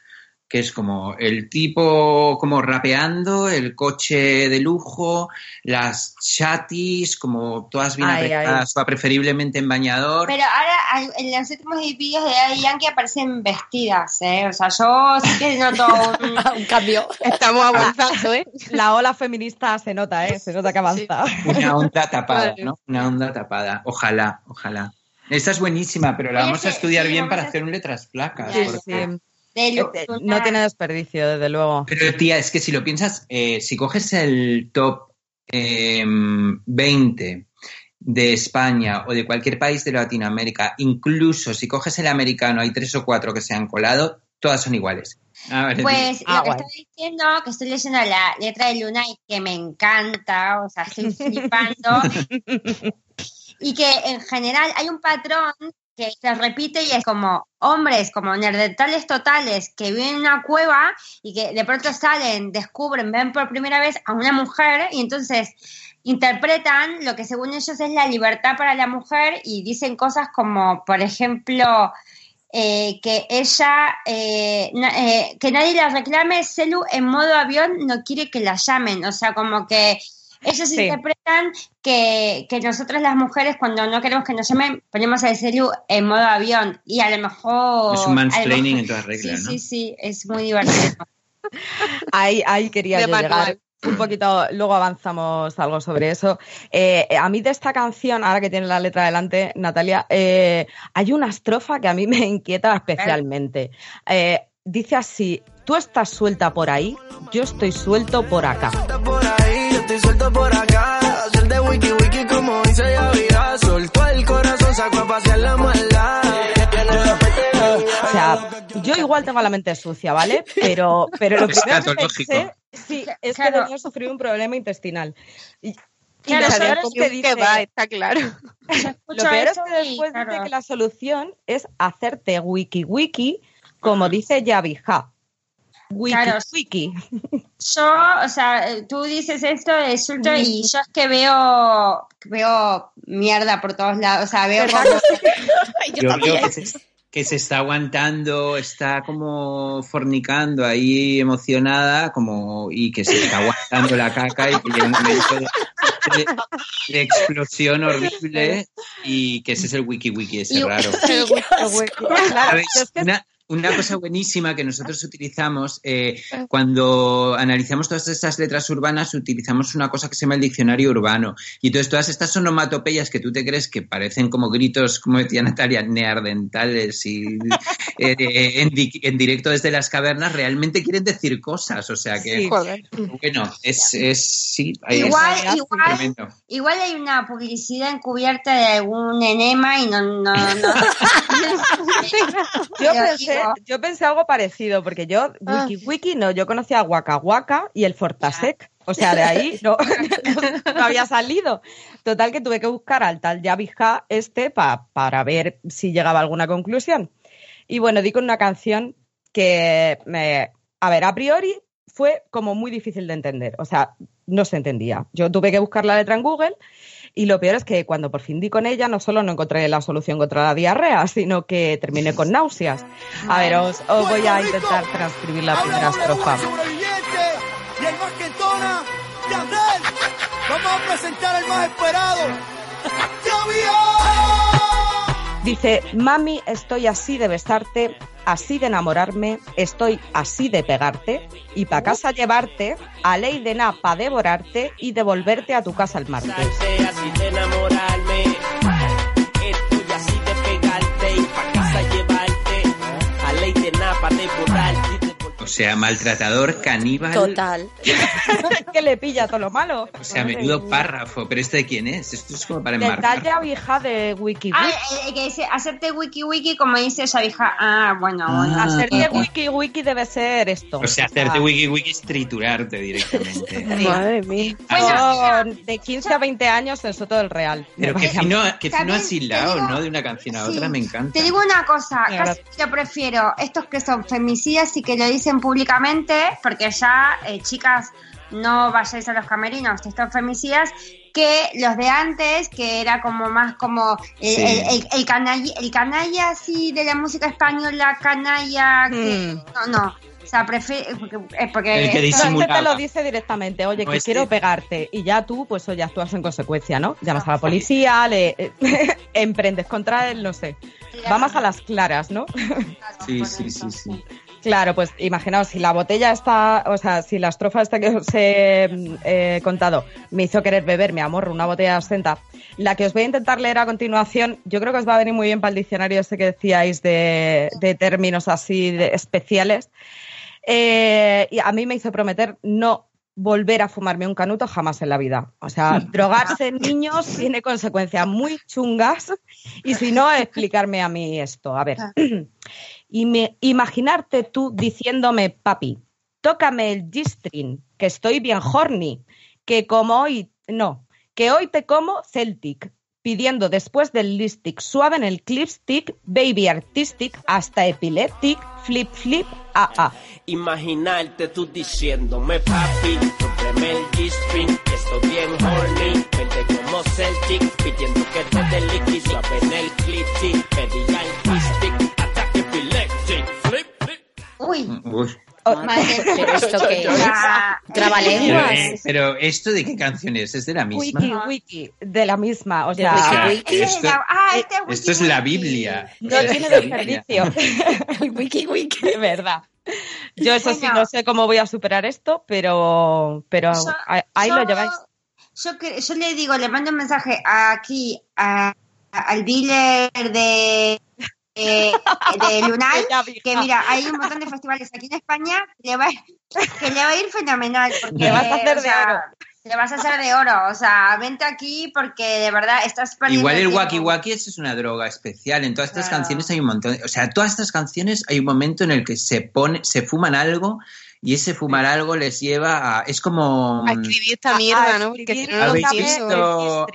que es como el tipo como rapeando, el coche de lujo, las chatis, como todas bien Ay, apretadas, preferiblemente en bañador. Pero ahora en los últimos vídeos de Daddy Yankee aparecen vestidas, ¿eh? O sea, yo sí que noto un... un cambio. Estamos avanzando, ¿eh? sí. La ola feminista se nota, ¿eh? Se nota que avanza. Una onda tapada. ¿no? Una onda tapada. Ojalá, ojalá. Esta es buenísima, pero la Oye, vamos a sí, estudiar sí, bien para a- hacer un letras placas. Ya, porque- Eh, no tiene desperdicio, desde luego. Pero tía, es que si lo piensas, eh, si coges el top eh, 20 de España o de cualquier país de Latinoamérica, incluso si coges el americano, hay tres o cuatro que se han colado, todas son iguales. Ah, Pues Ah, lo que guay. estoy diciendo, que estoy leyendo la letra de Luna y que me encanta, o sea, estoy flipando. y que en general hay un patrón que se repite y es como hombres, como nerdentales totales, que viven en una cueva y que de pronto salen, descubren, ven por primera vez a una mujer y entonces interpretan lo que según ellos es la libertad para la mujer y dicen cosas como, por ejemplo, eh, que ella, eh, eh, que nadie la reclame, Celu en modo avión no quiere que la llamen, o sea, como que ellos Sí. interpretan que, que nosotras las mujeres cuando no queremos que nos llamen ponemos el Celu en modo avión y a lo mejor... Es un mansplaining en todas reglas, sí, ¿no? Sí, sí, es muy divertido. Ahí, ahí quería yo llegar. Un poquito, luego avanzamos algo sobre eso. Eh, a mí de esta canción, ahora que tiene la letra delante, Natalia, eh, hay una estrofa que a mí me inquieta especialmente. Eh, dice así, tú estás suelta por ahí, yo estoy suelto por acá. Estoy suelto por acá. Hacer de wiki wiki como dice ya vida. Soltó el corazón, sacó a pasear la maldad. O sea, yo igual tengo la mente sucia, ¿vale? Pero, pero lo primero que pensé, sí, es que Claro. tenía sufrido un problema intestinal. Y, y Claro, lo yo peor es Comí que dice, kebab, está claro. Lo peor es eso que y, después claro. dice que la solución es hacerte wiki wiki, como dice Yavija. Wiki Claro. wiki. Yo, o sea, tú dices esto de y yo es que veo, veo mierda por todos lados, o sea, veo ¿Verdad como... Yo veo que se, que se está aguantando, está como fornicando ahí emocionada, como y que se está aguantando la caca y que llega un momento de, de- de explosión horrible y que ese es el wiki wiki ese Y- raro. Claro, una cosa buenísima que nosotros utilizamos eh, cuando analizamos todas estas letras urbanas, utilizamos una cosa que se llama el diccionario urbano. Y entonces todas estas onomatopeyas que tú te crees que parecen como gritos, como decía Natalia, neardentales y eh, eh, en, di- en directo desde las cavernas, realmente quieren decir cosas. O sea que, Sí. Bueno, es, es sí, hay- Igual, es igual, igual hay una publicidad encubierta de algún enema y no, no, no. Yo Pero pensé, digo- yo pensé algo parecido, porque yo, Ah. wiki wiki, no, yo conocía a Waka Waka y el Fortasec. O sea, de ahí no, no había salido. Total que tuve que buscar al tal Yavija este pa- para ver si llegaba a alguna conclusión. Y bueno, di con una canción que me. A ver, a priori fue como muy difícil de entender. O sea, no se entendía. Yo tuve que buscar la letra en Google y lo peor es que cuando por fin di con ella, no solo no encontré la solución contra la diarrea, sino que terminé con náuseas. A ver, os, os voy a intentar transcribir la primera estrofa. Vamos a presentar al más esperado. Dice, mami, estoy así de besarte, así de enamorarme, estoy así de pegarte, y pa' casa llevarte, a ley de nada pa' devorarte y devolverte a tu casa el martes. O sea, maltratador, caníbal. Total. que le pilla todo lo malo. O sea, menudo párrafo. ¿Pero este de quién es? Esto es como para Del tal enmarcar. Yavija de Wiki Ah, Wiki. eh, que dice, hacerte wiki wiki como dice esa vieja. Ah, bueno, bueno. Ah. Hacerte Wiki Wiki debe ser esto. O sea, hacerte wiki wiki es triturarte directamente. Madre mía. Yo, de 15 a 20 años eso todo el real. Pero vaya- fino, qué fino asilado, digo- ¿no? De una canción a Sí. otra, me encanta. Te digo una cosa, De casi yo prefiero estos que son femicidas y que lo dicen públicamente, porque ya, eh, chicas, no vayáis a los camerinos, estos femicidas, que los de antes, que era como más como el, Sí. el, el- el canalla, el canalla así de la música española, canalla, que, Hmm. no, no, o sea, prefiero, porque, eh, porque El que este te lo dice directamente, oye, No, que este- quiero pegarte. Y ya tú, pues oye, actúas en consecuencia, ¿no? Llamas a la policía, le emprendes contra él, no sé. Vamos a las claras, ¿no? Sí, sí, sí, sí. Claro, pues imaginaos, si la botella está, o sea, si la estrofa esta que os he eh, contado me hizo querer beber, mi amor, una botella de absenta, la que os voy a intentar leer a continuación, yo creo que os va a venir muy bien para el diccionario ese que decíais de, de términos así de especiales. Eh, y a mí me hizo prometer no volver a fumarme un canuto jamás en la vida. O sea, drogarse en niños tiene consecuencias muy chungas y si no, explicarme a mí esto. A ver, y me- imaginarte tú diciéndome, papi, tócame el G-string, que estoy bien horny, que como hoy, no, que hoy te como Celtic, pidiendo después del lipstick suave en el clipstick, baby artistic, hasta epileptic, flip flip, ah ah. Imaginarte tú diciéndome papi, cómprame el G-string, que estoy bien horny, vente como Celtic, pidiendo que te dé liqui, suave en el clipstick, pedí flip, Uy, Uy. madre ¿Pero esto qué es? Ah, Pero, ¿Trabalenguas? eh, pero esto de qué canción es, es de la misma. Wiki, wiki, de la misma, o O sea, esto, ah, este wiki, esto es la. Biblia. no tiene desperdicio. El wiki wiki. de verdad. Yo eso sí, no sé cómo voy a superar esto, pero, pero Yo- ahí, yo- lo lleváis. Yo, que- yo le digo, le mando un mensaje aquí a- al dealer de, de, de vieja. que mira, hay un montón de festivales aquí en España que le va, que le va a ir fenomenal. Porque, Le vas a hacer o de sea, oro. Le vas a hacer de oro. O sea, vente aquí porque de verdad estás perdiendo Igual el. Waki Waki eso es una droga especial. En todas estas Claro. canciones hay un montón. O sea, todas estas canciones hay un momento en el que se pone, se fuman algo y ese fumar algo les lleva a. Es como. A escribir esta mierda, ¿no? Porque no, ¿Habéis visto-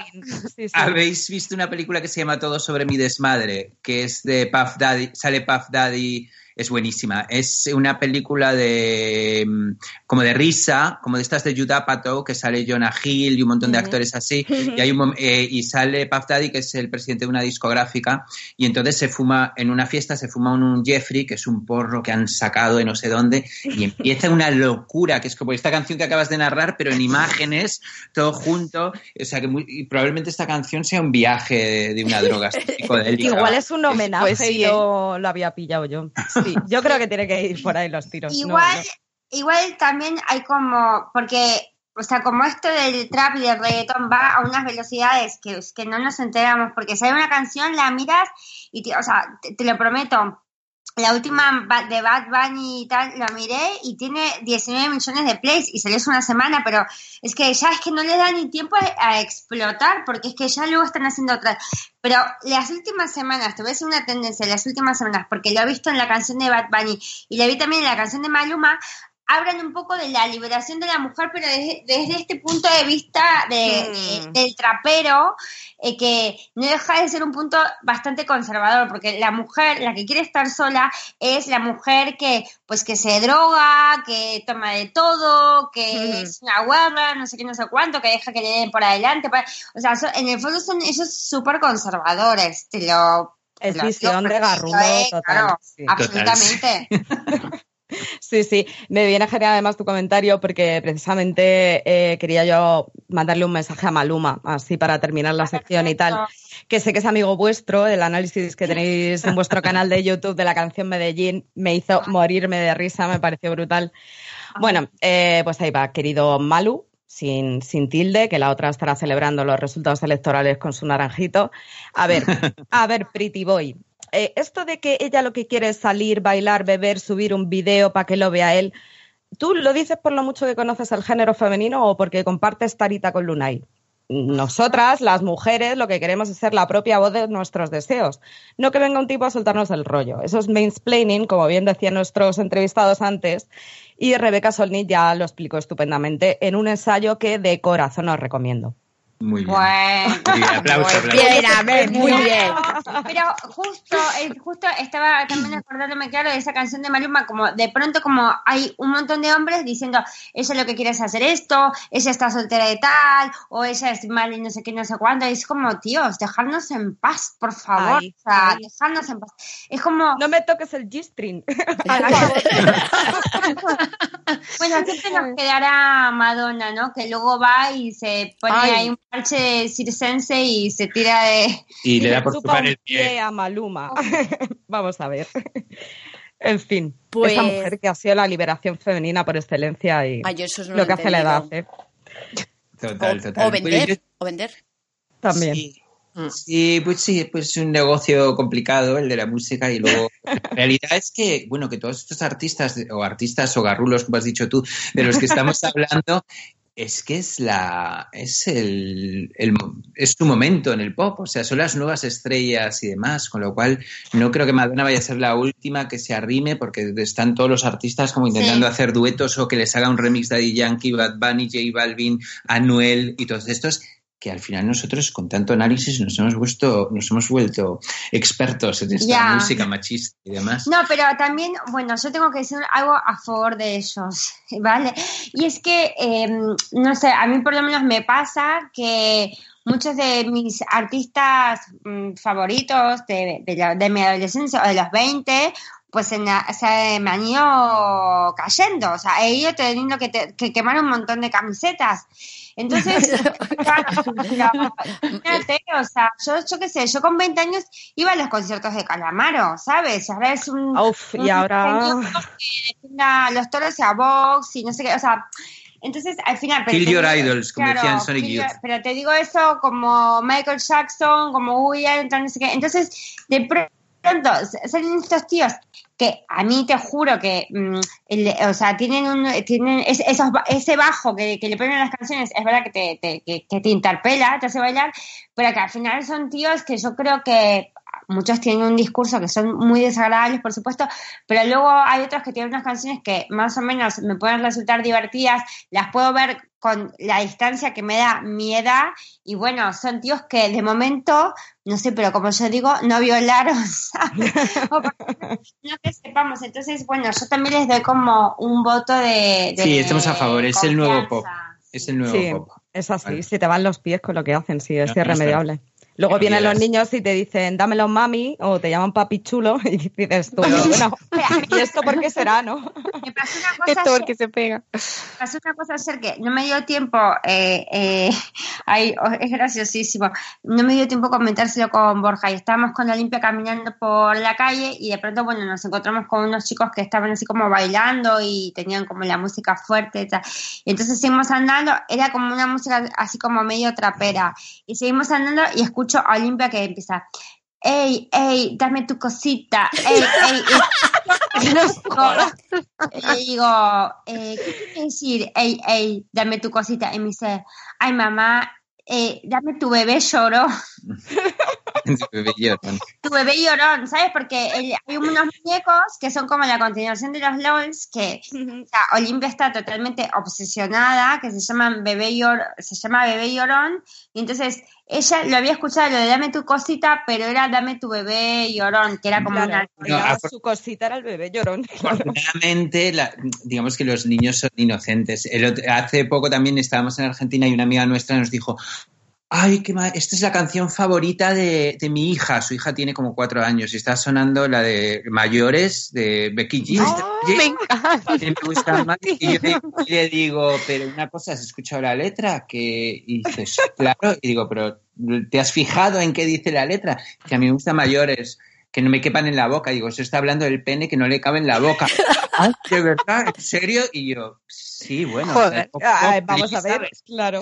Sí, sí. ¿Habéis visto una película que se llama Todo sobre mi desmadre? Que es de Puff Daddy, sale Puff Daddy, es buenísima. Es una película de mm, como de risa, como de estas de Judd Apatow, que sale Jonah Hill y un montón de actores así. Y, hay un eh, y sale Puff Daddy, que es el presidente de una discográfica, y entonces se fuma, en una fiesta se fuma un, un Jeffrey, que es un porro que han sacado de no sé dónde, y empieza una locura, que es como esta canción que acabas de narrar, pero en imágenes, todo junto. O sea que muy- y probablemente esta canción sea un viaje de, de una droga. Igual es un homenaje Pues sí, y ¿eh? lo había pillado yo. Sí, yo creo que tiene que ir por ahí los tiros. Igual, igual también hay como, porque, o sea, como esto del trap y del reggaetón va a unas velocidades que, que no nos enteramos, porque si hay una canción, la miras y, o sea, te lo prometo, la última de Bad Bunny y tal, la miré y tiene 19 millones de plays y salió hace una semana, pero es que ya es que no le da ni tiempo a, explotar, porque es que ya luego están haciendo otras. Pero las últimas semanas, te voy una tendencia, las últimas semanas, porque lo he visto en la canción de Bad Bunny y la vi también en la canción de Maluma, hablan un poco de la liberación de la mujer, pero desde, desde este punto de vista de, Mm. de- del trapero, eh, que no deja de ser un punto bastante conservador, porque la mujer, la que quiere estar sola, es la mujer que, pues, que se droga, que toma de todo, que Ujú. es una guarra, no sé qué, no sé cuánto, que deja que le den por adelante. O sea, so- en el fondo son ellos súper conservadores, te lo... Es visión de garrulo eh, total. claro, sí. absolutamente. Sí, sí, me viene genial además tu comentario porque precisamente eh, quería yo mandarle un mensaje a Maluma, así para terminar la sección y tal, que sé que es amigo vuestro, el análisis que tenéis en vuestro canal de YouTube de la canción Medellín me hizo morirme de risa, me pareció brutal. Bueno, eh, pues ahí va, querido Malu, sin, sin tilde, que la otra estará celebrando los resultados electorales con su naranjito. A ver, a ver, Pretty Boy. Eh, esto de que ella lo que quiere es salir, bailar, beber, subir un video para que lo vea él, ¿tú lo dices por lo mucho que conoces el género femenino o porque compartes tarita con Lunay? Nosotras, las mujeres, lo que queremos es ser la propia voz de nuestros deseos, no que venga un tipo a soltarnos el rollo. Eso es mansplaining, como bien decían nuestros entrevistados antes, y Rebeca Solnit ya lo explicó estupendamente en un ensayo que de corazón os recomiendo. Muy bien. Bueno. Muy bien, aplauso, aplauso. Bien, a ver, muy bien. Pero justo, eh, justo estaba también acordándome claro de esa canción de Maluma, como de pronto como hay un montón de hombres diciendo, ella lo que quiere es hacer esto, ella está soltera de tal, o ella es mal y no sé qué, no sé cuándo, y es como, tíos, dejarnos en paz, por favor, Ay, o sea, ay. dejarnos en paz. Es como, No me toques el G-string. bueno, siempre nos quedará Madonna, ¿no? Que luego va y se pone Ay. ahí un parche circense y se tira de... Y le da por un el pie. a Maluma. Vamos a ver. En fin, Pues- esa mujer que ha sido la liberación femenina por excelencia y Ay, yo eso no lo que hace la edad. ¿eh? Total, total. O vender, Pues yo- o vender. También. Sí. Sí, pues sí, pues es un negocio complicado el de la música y luego la realidad es que, bueno, que todos estos artistas o artistas o garrulos, como has dicho tú, de los que estamos hablando, es que es la es el, es su momento en el pop, o sea, son las nuevas estrellas y demás, con lo cual no creo que Madonna vaya a ser la última que se arrime porque están todos los artistas como intentando Sí. hacer duetos o que les haga un remix Daddy Yankee, Bad Bunny, J Balvin, Anuel y todos estos que al final nosotros con tanto análisis nos hemos vuelto, nos hemos vuelto expertos en esta música machista y demás. No, pero también, bueno, yo tengo que decir algo a favor de ellos, ¿vale? Y es que, eh, no sé, a mí por lo menos me pasa que muchos de mis artistas mm, favoritos de, de, la- de mi adolescencia o de los 20, pues en la- se me han ido cayendo, o sea, he ido teniendo que, te- que quemar un montón de camisetas. Entonces, claro, pero imagínate, o sea, yo, yo qué sé, yo con 20 años iba a los conciertos de Calamaro, ¿sabes? Ahora es un, Uf, y ahora que los toros y a Vox y no sé qué, o sea, entonces al final... pero Kill te your digo- idols, como decían Sonic Youth. Pero te digo eso como Michael Jackson, como Woody Allen, no sé qué. Entonces, de pronto salen estos tíos que a mí te juro que, mm, o sea, tienen un, tienen es- esos, ese bajo que, que le ponen las canciones, es verdad que te- que, que te interpela, te hace bailar, pero que al final son tíos que yo creo que muchos tienen un discurso que son muy desagradables, por supuesto, pero luego hay otros que tienen unas canciones que más o menos me pueden resultar divertidas, las puedo ver con la distancia que me da mi edad y bueno, son tíos que de momento, no sé, pero como yo digo, no violaron, no que sepamos, entonces bueno, yo también les doy como un voto de... de Sí, estamos a favor, es el nuevo pop. Es el nuevo Sí, pop. es así, Vale. si te van los pies con lo que hacen, sí, es No, no irremediable. Luego vienen los niños y te dicen, dámelo mami, o te llaman papi chulo, y dices tú, bueno, ¿y esto por qué será, no? Me pasó una cosa Esto porque se pega. pasó una cosa ayer que no me dio tiempo, eh, eh, ay, oh, es graciosísimo, no me dio tiempo comentárselo con Borja y estábamos con Olimpia caminando por la calle y de pronto, bueno, nos encontramos con unos chicos que estaban así como bailando y tenían como la música fuerte y tal. Y entonces seguimos andando, era como una música así como medio trapera y seguimos andando y escucho a Olimpia que empieza... Ey, ey, dame tu cosita, ey, ey, y- y le digo, eh, ¿qué quiere decir? Ey, ey, dame tu cosita. Y me dice, ay, mamá, eh, dame tu bebé lloró. Bebé llorón. Tu bebé llorón, ¿sabes? Porque el- hay unos muñecos que son como la continuación de los LOLs, que o sea, Olimpia está totalmente obsesionada, que se llaman bebé llor, se llama bebé llorón, y entonces ella lo había escuchado lo de dame tu cosita, pero era dame tu bebé llorón, que era como Claro, una... No, su cosita era el bebé llorón. Afortunadamente, la- digamos que los niños son inocentes. El otro- hace poco también estábamos en Argentina y una amiga nuestra nos dijo, ay, qué ma- esta es la canción favorita de, de mi hija. Su hija tiene como cuatro años y está sonando la de Mayores de Becky G. Ay, me encanta. me gusta más. Y yo le, digo, pero una cosa, ¿has escuchado la letra? Que y dices, claro, y digo, pero ¿te has fijado en qué dice la letra? Que a mí me gusta mayores, que no me quepan en la boca. Digo, se está hablando del pene que no le cabe en la boca. "Ay, ¿De verdad? ¿En serio? Y yo, sí, bueno. Joder. o sea, Ay, vamos a ver, claro.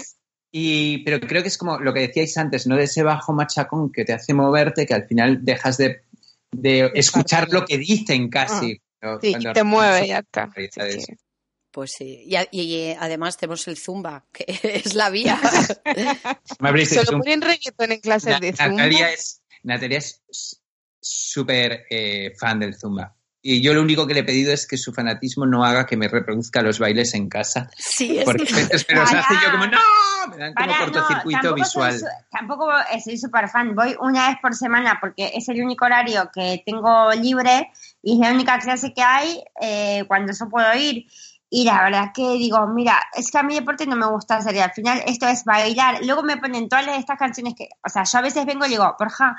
Y, pero creo que es como lo que decíais antes, ¿no? De ese bajo machacón que te hace moverte, que al final dejas de, de escuchar lo que dicen casi. Pero Sí, cuando te mueve, ya está. realidades. Sí, sí. Pues sí. Y, eh, además tenemos el Zumba, que es la vía. Dicho, Solo ponen reggaetón en clases Na- de Zumba. Natalia es Natalia es súper eh, fan del Zumba. Y yo lo único que le he pedido es que su fanatismo no haga que me reproduzca los bailes en casa. Sí, es Porque a veces me los Para. hace yo como, ¡no! Me dan como Para, cortocircuito visual. Soy, tampoco soy súper fan. Voy una vez por semana porque es el único horario que tengo libre y es la única clase que hay eh, cuando yo puedo ir. Y la verdad que digo, mira, es que a mí deporte no me gusta hacer y al final esto es bailar. Luego me ponen todas estas canciones que, o sea, yo a veces vengo y digo, porja,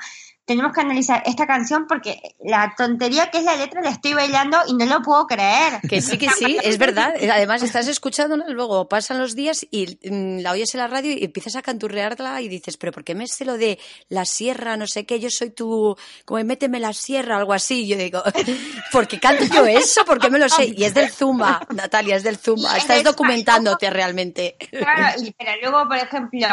tenemos que analizar esta canción porque la tontería que es la letra la estoy bailando y no lo puedo creer. Que sí, que sí, es verdad. Además, estás escuchándola, luego pasan los días y mm, la oyes en la radio y empiezas a canturrearla y dices, pero ¿por qué me sé lo de la sierra, no sé qué? Yo soy tu, como méteme la sierra, algo así. Yo digo, ¿por qué canto yo eso? ¿Por qué me lo sé? Y es del Zumba, Natalia, es del Zumba. Y es Estás del y documentándote realmente. Claro, y, pero luego, por ejemplo,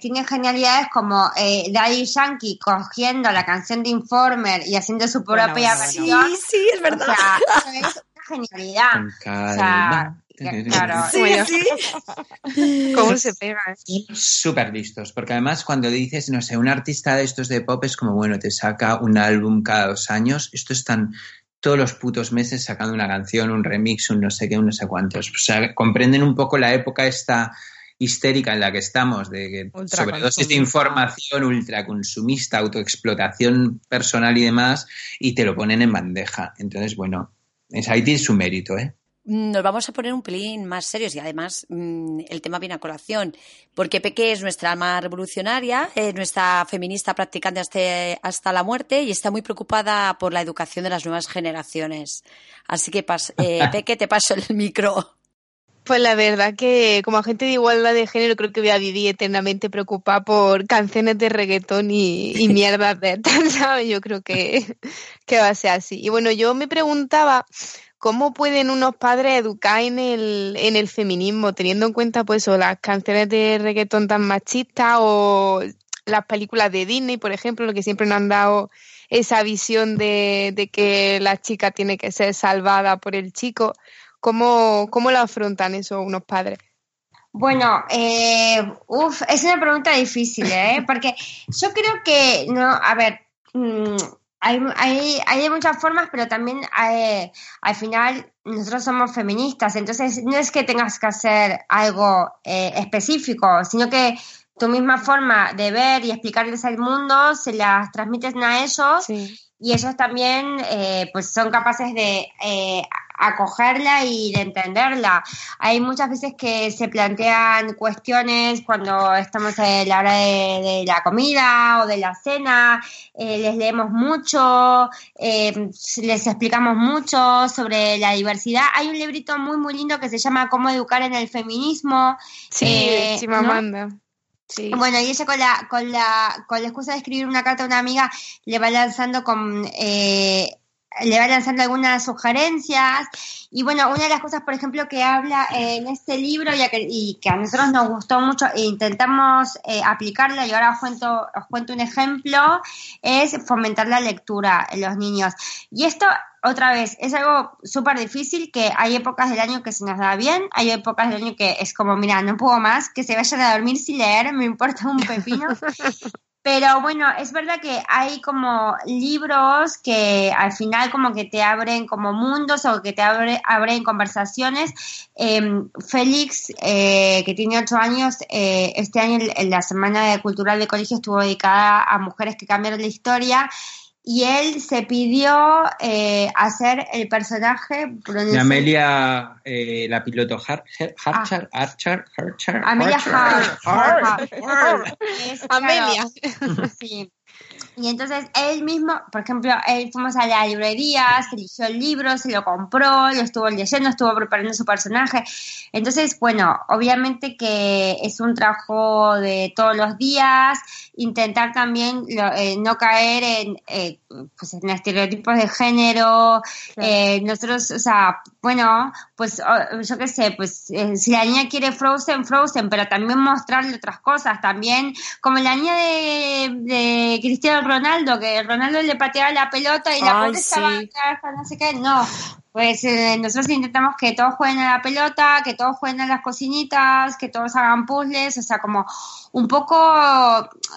tiene genialidades como eh, Daddy Yankee cogiendo la canción de Informer y haciendo su Bueno, propia bueno, Sí, versión. sí, es O verdad. sea, eso es una genialidad. Con O sea, claro. Sí, Bueno. sí. ¿Cómo se pega? Súper listos, porque además cuando dices, no sé, un artista de estos de pop es como, bueno, te saca un álbum cada dos años, estos están todos los putos meses sacando una canción, un remix, un no sé qué, un no sé cuántos. O sea, comprenden un poco la época esta histérica en la que estamos, de sobredosis de información, ultraconsumista, autoexplotación personal y demás, y te lo ponen en bandeja. Entonces, bueno, es, ahí tiene su mérito, ¿eh? Nos vamos a poner un pelín más serios y además mm, el tema viene a colación, porque Peque es nuestra alma revolucionaria, es nuestra feminista practicante hasta, hasta la muerte y está muy preocupada por la educación de las nuevas generaciones. Así que, pas- eh, Peque, te paso el micro. Pues la verdad que como agente de igualdad de género creo que voy a vivir eternamente preocupada por canciones de reggaetón y, y mierdas de estas, ¿sabes? Yo creo que, que va a ser así. Y bueno, yo me preguntaba cómo pueden unos padres educar en el, en el feminismo, teniendo en cuenta pues o las canciones de reggaetón tan machistas o las películas de Disney, por ejemplo, lo que siempre nos han dado esa visión de, de que la chica tiene que ser salvada por el chico. ¿Cómo, cómo lo afrontan eso unos padres? Bueno, eh, uf, es una pregunta difícil, ¿eh? Porque yo creo que, no, a ver, mm, hay, hay, hay de muchas formas, pero también hay- al final nosotros somos feministas, entonces no es que tengas que hacer algo eh, específico, sino que tu misma forma de ver y explicarles al mundo se las transmites a ellos Sí. y ellos también eh, pues son capaces de eh, acogerla y de entenderla. Hay muchas veces que se plantean cuestiones cuando estamos a la hora de, de la comida o de la cena, eh, les leemos mucho, eh, les explicamos mucho sobre la diversidad. Hay un librito muy muy lindo que se llama Cómo educar en el feminismo. Sí, Eh, Chimamanda. Sí. Bueno, y ella con la, con la, con la excusa de escribir una carta a una amiga, le va lanzando con, eh, le va lanzando algunas sugerencias. Y bueno, una de las cosas, por ejemplo, que habla en este libro y que a nosotros nos gustó mucho e intentamos eh, aplicarla, y ahora os cuento, os cuento un ejemplo, es fomentar la lectura en los niños. Y esto, otra vez, es algo súper difícil, que hay épocas del año que se nos da bien, hay épocas del año que es como, mira, no puedo más, que se vayan a dormir sin leer, me importa un pepino. Pero bueno, es verdad que hay como libros que al final como que te abren como mundos o que te abre, abren conversaciones. Eh, Félix, eh, que tiene ocho años, eh, este año en la Semana Cultural de Colegio estuvo dedicada a mujeres que cambiaron la historia y él se pidió eh, hacer el personaje De Amelia, eh, la piloto Har- Har- Archer, Archer, Archer, Amelia claro, Amelia. Sí. Y entonces él mismo, por ejemplo, él fuimos a la librería, se eligió el libro, se lo compró, lo estuvo leyendo, estuvo preparando su personaje. Entonces, bueno, obviamente que es un trabajo de todos los días, intentar también lo- eh, no caer en, eh, pues en estereotipos de género. Eh, nosotros, o sea, bueno, pues yo qué sé, pues eh, si la niña quiere Frozen, Frozen, pero también mostrarle otras cosas, también como la niña de, de Cristiano Ronaldo, que Ronaldo le pateaba la pelota y la Ay, pobre estaba sí. acá, no sé qué, no. Pues eh, nosotros intentamos que todos jueguen a la pelota, que todos jueguen a las cocinitas, que todos hagan puzzles, o sea, como un poco,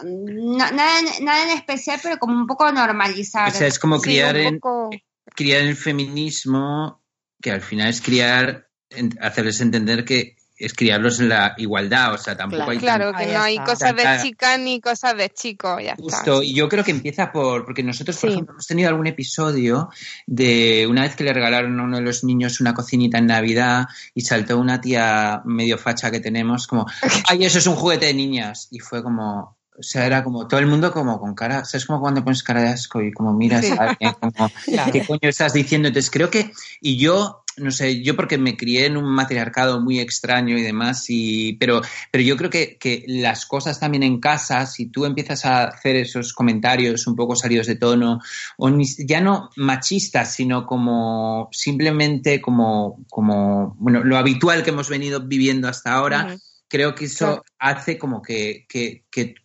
na- nada, en- nada en especial, pero como un poco normalizar. O sea, es como Sí, criar, un en, poco- criar el feminismo, que al final es criar, en- hacerles entender que es criarlos en la igualdad, o sea, tampoco Claro. hay Claro, que no hay está. cosas de chicas ni cosas de chicos, ya está. Justo, y yo creo que empieza por, porque nosotros, por Sí. ejemplo, hemos tenido algún episodio de una vez que le regalaron a uno de los niños una cocinita en Navidad y saltó una tía medio facha que tenemos como, ay, eso es un juguete de niñas. Y fue como, O sea, era como todo el mundo como con cara, ¿sabes? Como cuando pones cara de asco y como miras a alguien, como, ¿qué coño estás diciendo? Entonces creo que, y yo, no sé, yo porque me crié en un matriarcado muy extraño y demás, y, pero, pero yo creo que, que las cosas también en casa, si tú empiezas a hacer esos comentarios un poco salidos de tono, o ni- ya no machistas, sino como simplemente como, como, bueno, lo habitual que hemos venido viviendo hasta ahora, creo que eso Claro. hace como que, que, que,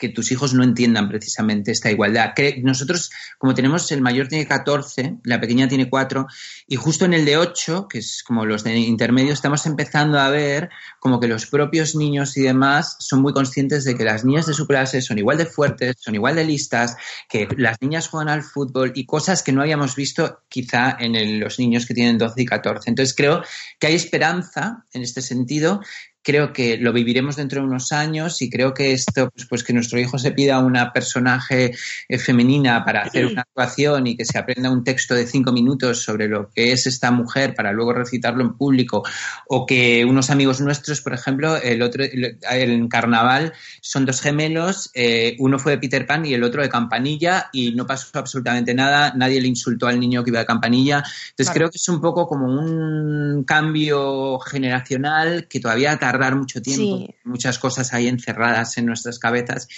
que tus hijos no entiendan precisamente esta igualdad. Nosotros, como tenemos, el mayor tiene 14, la pequeña tiene 4, y justo en el de 8, que es como los de intermedio, estamos empezando a ver como que los propios niños y demás son muy conscientes de que las niñas de su clase son igual de fuertes, son igual de listas, que las niñas juegan al fútbol y cosas que no habíamos visto quizá en los niños que tienen 12 y 14. Entonces creo que hay esperanza en este sentido creo que lo viviremos dentro de unos años y creo que esto, pues, pues que nuestro hijo se pida a una personaje eh, femenina para hacer una actuación y que se aprenda un texto de cinco minutos sobre lo que es esta mujer para luego recitarlo en público o que unos amigos nuestros, por ejemplo, el otro, el, en carnaval son dos gemelos, eh, uno fue de Peter Pan y el otro de Campanilla y no pasó absolutamente nada, nadie le insultó al niño que iba de Campanilla. Entonces Claro. creo que es un poco como un cambio generacional que todavía tardar mucho tiempo, Sí. muchas cosas ahí encerradas en nuestras cabezas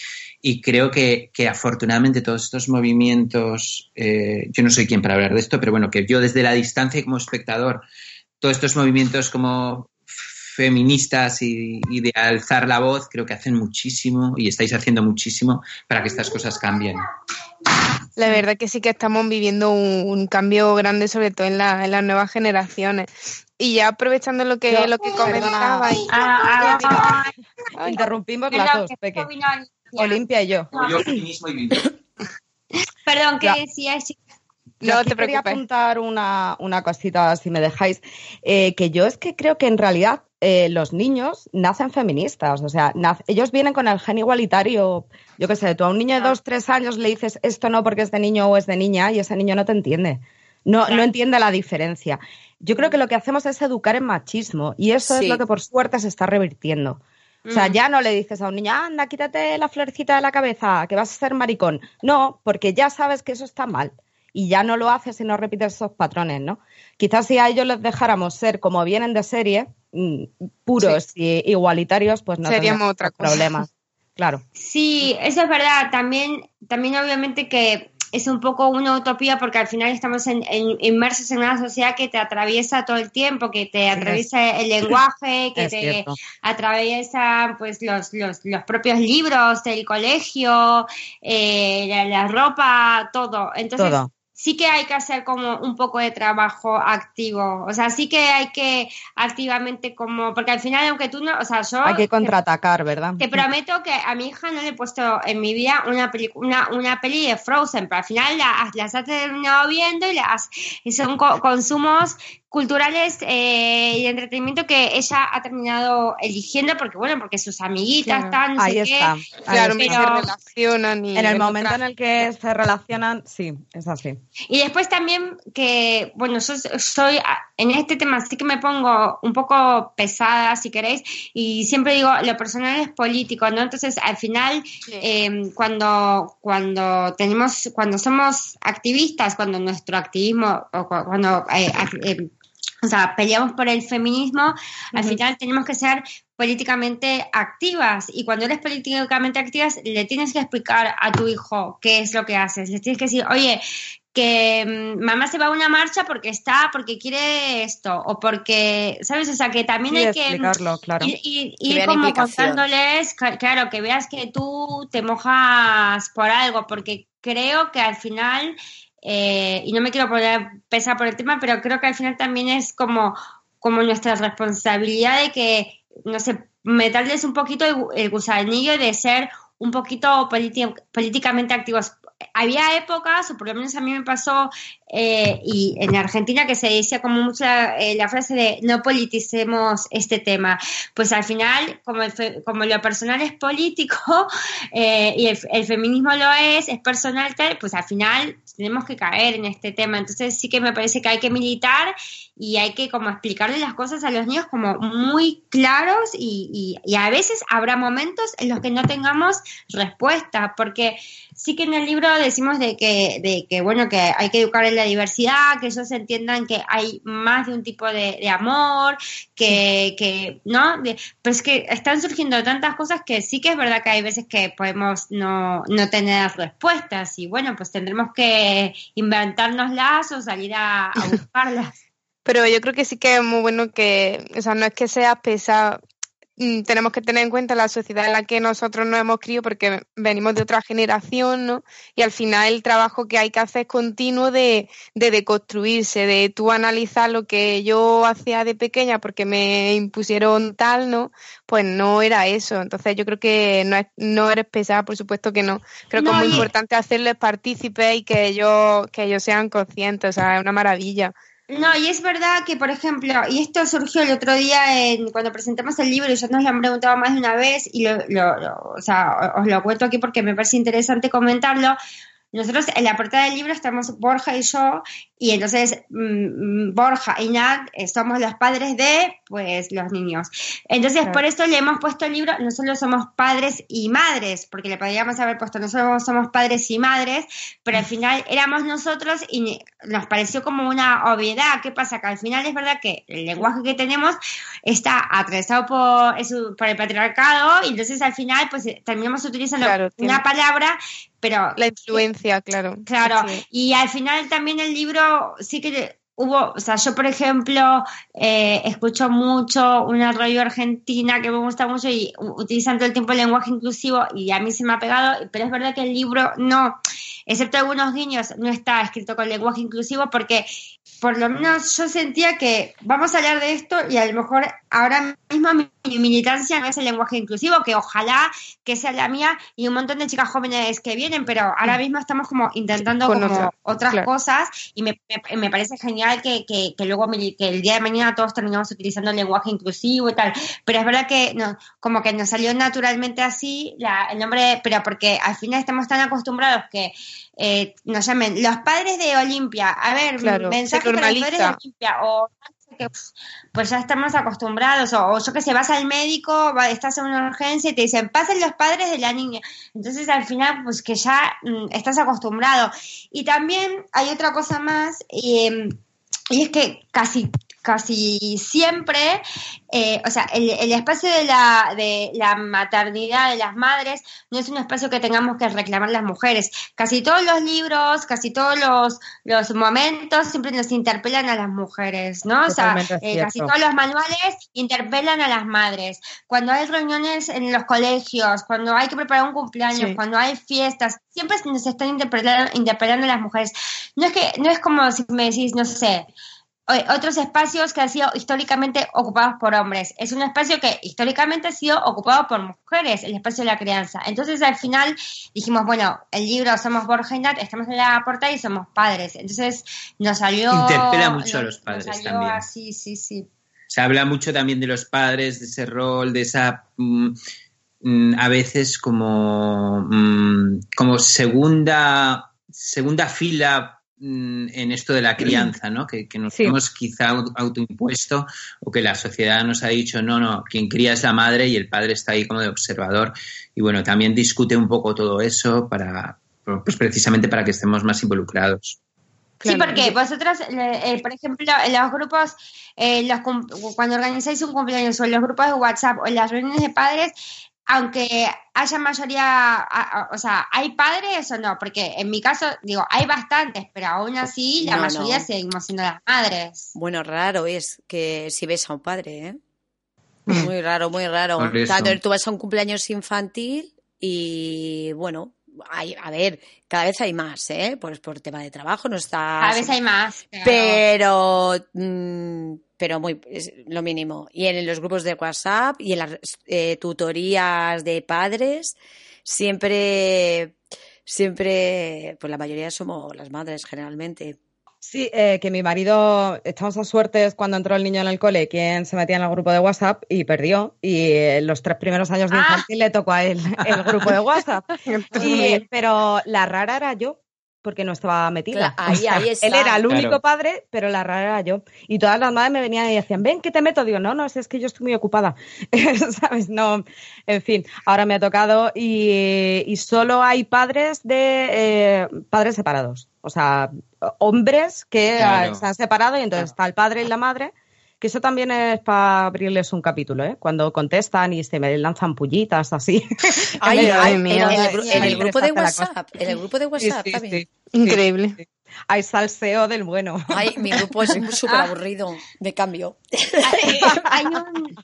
y creo que, que afortunadamente todos estos movimientos, eh, yo no soy quien para hablar de esto, pero bueno, que yo desde la distancia y como espectador, todos estos movimientos como feministas y, y de alzar la voz, creo que hacen muchísimo y estáis haciendo muchísimo para que estas cosas cambien. La verdad que sí que estamos viviendo un, un cambio grande, sobre todo en, la- en las nuevas generaciones. Y ya aprovechando lo que, Yo- lo que comentaba. y- Ah, ah, ah, Interrumpimos las dos, que Peque. Olimpia y yo. Yo feminismo y. Perdón, ¿qué decías? Yo No te quería preocupes. apuntar una, una cosita, si me dejáis, eh, que yo es que creo que en realidad eh, los niños nacen feministas, o sea, ellos vienen con el gen igualitario. Yo qué sé, tú a un niño de dos, tres años le dices esto no porque es de niño o es de niña y ese niño no te entiende. No, no entiende la diferencia. Yo creo que lo que hacemos es educar en machismo y eso Sí. es lo que por suerte se está revirtiendo. O sea, Mm. ya no le dices a un niño, anda, quítate la florecita de la cabeza, que vas a ser maricón. No, porque ya sabes que eso está mal y ya no lo haces y no repites esos patrones, ¿no? Quizás si a ellos les dejáramos ser como vienen de serie, mm, puros y igualitarios, pues no Seríamos otra cosa. problemas. Claro. Sí, eso es verdad. También, también obviamente que es un poco una utopía porque al final estamos en- en- inmersos en una sociedad que te atraviesa todo el tiempo, que te atraviesa el lenguaje, que Es te cierto. atraviesa pues los, los, los propios libros del colegio, eh, la, la ropa, todo. Entonces, Todo. Sí que hay que hacer como un poco de trabajo activo. O sea, sí que hay que activamente como, porque al final, aunque tú no, o sea, yo Hay que contraatacar, ¿verdad? te prometo que a mi hija no le he puesto en mi vida una peli, una, una peli de Frozen, pero al final la- las has terminado viendo y las y son co- consumos culturales eh, y de entretenimiento que ella ha terminado eligiendo porque bueno porque sus amiguitas están no Ahí sé está. Claro, está. se Pero- relacionan y En el momento otra- en el que se relacionan, sí, es así. Y después también que, bueno, yo soy, en este tema sí que me pongo un poco pesada, si queréis, y siempre digo, lo personal es político, ¿no? Entonces, al final, eh, cuando, cuando tenemos, cuando somos activistas, cuando nuestro activismo, o cu- cuando, eh, eh, o sea, peleamos por el feminismo, al final tenemos que ser políticamente activas y cuando eres políticamente activas le tienes que explicar a tu hijo qué es lo que haces, le tienes que decir, oye, que mm, mamá se va a una marcha porque está, porque quiere esto, o porque, ¿sabes? O sea, que también Sí, hay que explicarlo, claro. ir, como contándoles, claro, que veas que tú te mojas por algo, porque creo que al final, eh, y no me quiero poner pesar por el tema, pero creo que al final también es como, como nuestra responsabilidad de que, no sé, meterles un poquito el, el gusanillo de ser un poquito políticamente activos. Había épocas, o por lo menos a mí me pasó, eh, y en Argentina que se decía como mucha eh, la frase de no politicemos este tema. Pues al final, como, como lo personal es político eh, y el, feminismo lo es, es personal, pues al final tenemos que caer en este tema. Entonces sí que me parece que hay que militar y hay que como explicarle las cosas a los niños como muy claros y a veces habrá momentos en los que no tengamos respuesta, porque sí que en el libro decimos de que, de que, bueno, que hay que educar en la diversidad, que ellos entiendan que hay más de un tipo de, amor, que, que ¿no? pero es que están surgiendo tantas cosas que sí que es verdad que hay veces que podemos no, no tener respuestas y bueno, pues tendremos que inventárnoslas o salir a, a buscarlas. Pero yo creo que sí que es muy bueno que, o sea, no es que sea pesado, tenemos que tener en cuenta la sociedad en la que nosotros nos hemos criado porque venimos de otra generación, ¿no? Y al final el trabajo que hay que hacer es continuo de, de deconstruirse, de tú analizar lo que yo hacía de pequeña porque me impusieron tal, ¿no? Pues no era eso. Entonces yo creo que no, es, no eres pesada, por supuesto que no. Creo que es muy importante hacerles partícipes y que ellos, que ellos sean conscientes, o sea, es una maravilla. No, y es verdad que, por ejemplo, y esto surgió el otro día en, cuando presentamos el libro, y ya nos lo han preguntado más de una vez, y lo, lo, o sea, os lo cuento aquí porque me parece interesante comentarlo. Nosotros en la portada del libro estamos Borja y yo, y entonces mm, mm, Borja y Nat eh, somos los padres de, pues, los niños. Entonces, por eso le hemos puesto el libro, no solo somos padres y madres, porque le podríamos haber puesto, no solo somos padres y madres, pero al final éramos nosotros y nos pareció como una obviedad. ¿Qué pasa? Que al final es verdad que el lenguaje que tenemos está atravesado por, por el patriarcado, y entonces al final, pues, terminamos utilizando una palabra pero... La influencia, claro. Claro, y al final también el libro sí que hubo, o sea, yo por ejemplo eh, escucho mucho una radio argentina que me gusta mucho y utilizan todo el tiempo el lenguaje inclusivo y a mí se me ha pegado, pero es verdad que el libro no, excepto algunos guiños, no está escrito con lenguaje inclusivo porque por lo menos yo sentía que vamos a hablar de esto y a lo mejor ahora mismo mi, militancia no es el lenguaje inclusivo, que ojalá que sea la mía y un montón de chicas jóvenes que vienen, pero ahora mismo estamos como intentando como otras cosas y me, me, parece genial que, que, que luego que el día de mañana todos terminamos utilizando el lenguaje inclusivo y tal, pero es verdad que no, como que nos salió naturalmente así la, el nombre, pero porque al final estamos tan acostumbrados que eh, nos llamen los padres de Olimpia. A ver, mensaje para los padres de Olimpia. O pues ya estamos acostumbrados, o, yo que sé, vas al médico, estás en una urgencia y te dicen, pasen los padres de la niña. Entonces al final, pues que ya mm, estás acostumbrado. Y también hay otra cosa más, y, y es que casi casi siempre, eh, o sea, el, espacio de la, de la maternidad de las madres no es un espacio que tengamos que reclamar las mujeres. Casi todos los libros, casi todos los, los momentos siempre nos interpelan a las mujeres, ¿no? o sea, eh, casi todos los manuales interpelan a las madres. Cuando hay reuniones en los colegios, cuando hay que preparar un cumpleaños, cuando hay fiestas, siempre nos están interpelando, interpelando a las mujeres. No es que, no es como si me decís, no sé, otros espacios que han sido históricamente ocupados por hombres. Es un espacio que históricamente ha sido ocupado por mujeres, el espacio de la crianza. Entonces al final dijimos, bueno, el libro somos Borja y Nat, estamos en la portada y somos padres. Entonces nos salió... Interpela mucho a los padres también. sí, sí, sí. Se habla mucho también de los padres, de ese rol, de esa... Mm, mm, a veces como, mm, como segunda, segunda fila en esto de la crianza, ¿no? Que, nos hemos quizá autoimpuesto o que la sociedad nos ha dicho, no, no, quien cría es la madre y el padre está ahí como de observador. Y bueno, también discute un poco todo eso para, pues precisamente para que estemos más involucrados. Sí, porque vosotros, eh, por ejemplo, en los grupos, eh, los, cuando organizáis un cumpleaños o en los grupos de WhatsApp o en las reuniones de padres, aunque haya mayoría, o sea, ¿hay padres o no? Porque en mi caso, digo, hay bastantes, pero aún así la mayoría seguimos siendo las madres. Bueno, raro es que si ves a un padre, ¿eh? Muy raro, muy raro. tú vas a un cumpleaños infantil y, bueno, hay, a ver, cada vez hay más, ¿eh? Pues por tema de trabajo no está... Cada vez hay más. Pero... Mm, pero muy es lo mínimo. Y en los grupos de WhatsApp y en las eh, tutorías de padres, siempre siempre, pues la mayoría somos las madres generalmente. Sí, eh, que mi marido, estamos a suertes cuando entró el niño en el cole, quien se metía en el grupo de WhatsApp y perdió. Y eh, los tres primeros años de Ah. infantil le tocó a él el grupo de WhatsApp. Y- pero la rara era yo, porque no estaba metida. Claro, ahí- ahí está. Él era el único Claro. padre, pero la rara era yo. Y todas las madres me venían y decían, ven, que te meto. Digo, no, no, es que yo estoy muy ocupada. ¿Sabes? No, en fin, ahora me ha tocado y, y solo hay padres de eh, padres separados. O sea, hombres que Claro. ah, se han separado y entonces está el padre y la madre. Que eso también es para abrirles un capítulo, ¿eh? Cuando contestan y se me lanzan pullitas así. Ay, ay, de- en, mía. el, en el Sí, grupo de. WhatsApp, en el grupo de Sí, WhatsApp sí, también. sí. Increíble. Hay salseo del bueno. Ay, mi grupo es súper aburrido. Me cambio. hay un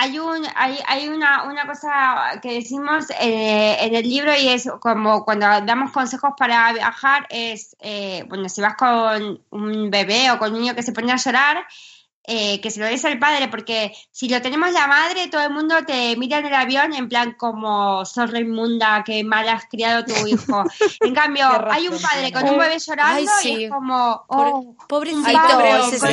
hay un hay, hay una, una cosa que decimos eh, en el libro y es como cuando damos consejos para viajar es eh, bueno si vas con un bebé o con un niño que se pone a llorar eh, que se lo des al padre, porque si lo tenemos la madre, todo el mundo te mira en el avión en plan como zorra inmunda, que mal has criado tu hijo. En cambio, hay un padre con un bebé llorando Ay, y es como, Pobre- oh, Pobrecito, Ay, pobre se está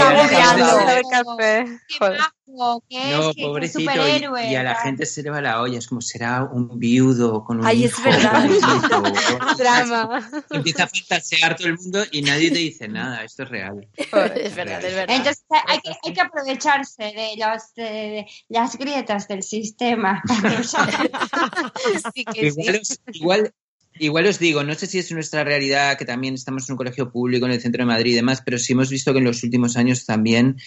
Es, No, que- que pobrecito. superhéroe. Y, y a la gente se le va la olla. Es como, será un viudo con un Ay, es hijo. verdad. pobrecito. Drama. Empieza a fantasear todo el mundo y nadie te dice nada. Esto es real. es verdad, es verdad. Entonces hay que, hay que aprovecharse de, los, de, de las grietas del sistema. Sí que sí. Igual, os, igual, igual os digo, no sé si es nuestra realidad, que también estamos en un colegio público en el centro de Madrid y demás, pero sí hemos visto que en los últimos años también,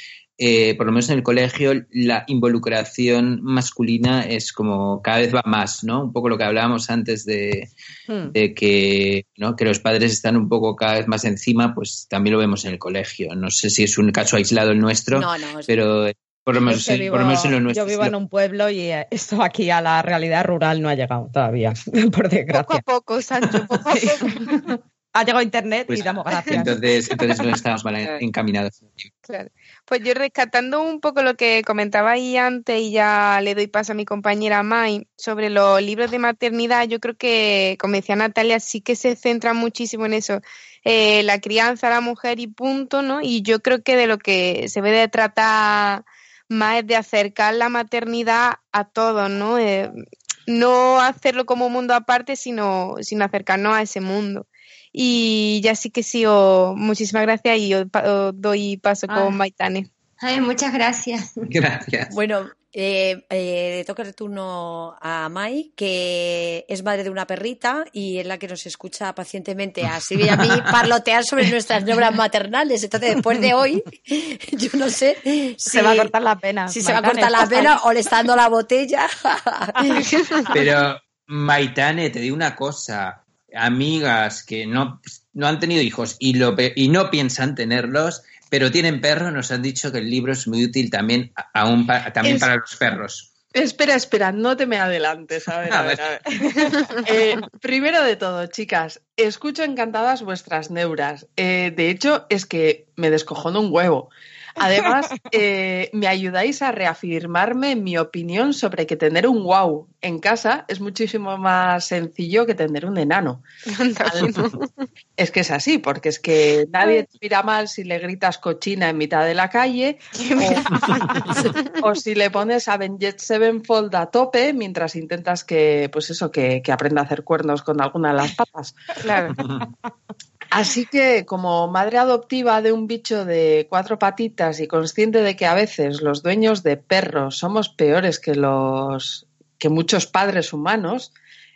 eh, por lo menos en el colegio, la involucración masculina es como cada vez va más, ¿no? Un poco lo que hablábamos antes de, Hmm. de que, ¿no? que los padres están un poco cada vez más encima, pues también lo vemos en el colegio. No sé si es un caso aislado el nuestro, No, no, es- pero por lo menos, Es que en- por lo menos en lo nuestro. yo vivo en un pueblo y eh, esto aquí a la realidad rural no ha llegado todavía, por Poco a desgracia. poco, Sancho, poco a poco. Ha llegado internet pues, y damos gracias. entonces, entonces no estamos mal encaminados. Claro. Pues yo rescatando un poco lo que comentaba ahí antes y ya le doy paso a mi compañera Mai sobre los libros de maternidad, yo creo que, como decía Natalia, sí que se centra muchísimo en eso, eh, la crianza la mujer y punto, ¿no? Y yo creo que de lo que se ve de tratar más es de acercar la maternidad a todos, ¿no? Eh, no hacerlo como un mundo aparte, sino, sino acercarnos a ese mundo. Y ya sí que sí, os- muchísimas gracias y os, pa- os doy paso Ah. con Maitane. Ay, muchas gracias. Gracias. Bueno, eh, eh, le toca el turno a Mai, que es madre de una perrita y es la que nos escucha pacientemente a Silvia y a mí parlotear sobre nuestras obras maternales. Entonces, después de hoy, yo no sé si Se va a cortar la pena. si se va a cortar la pena o le está dando la botella. Pero, Maitane, te digo una cosa. Amigas que no, no han tenido hijos y, lo, y no piensan tenerlos, pero tienen perros, nos han dicho que el libro es muy útil también, a- aún pa- también Es- para los perros. Espera, espera, no te me adelantes. A ver, a ver, a ver. Eh, primero de todo, chicas, escucho encantadas vuestras neuras. Eh, de hecho, es que me descojono un huevo. Además, eh, me ayudáis a reafirmarme en mi opinión sobre que tener un wow en casa es muchísimo más sencillo que tener un enano. Es que es así, porque es que nadie te mira mal si le gritas cochina en mitad de la calle o, o si le pones Avenged Sevenfold a tope mientras intentas que, pues eso, que, que aprenda a hacer cuernos con alguna de las patas. Claro. Así que, como madre adoptiva de un bicho de cuatro patitas y consciente de que a veces los dueños de perros somos peores que los que muchos padres humanos,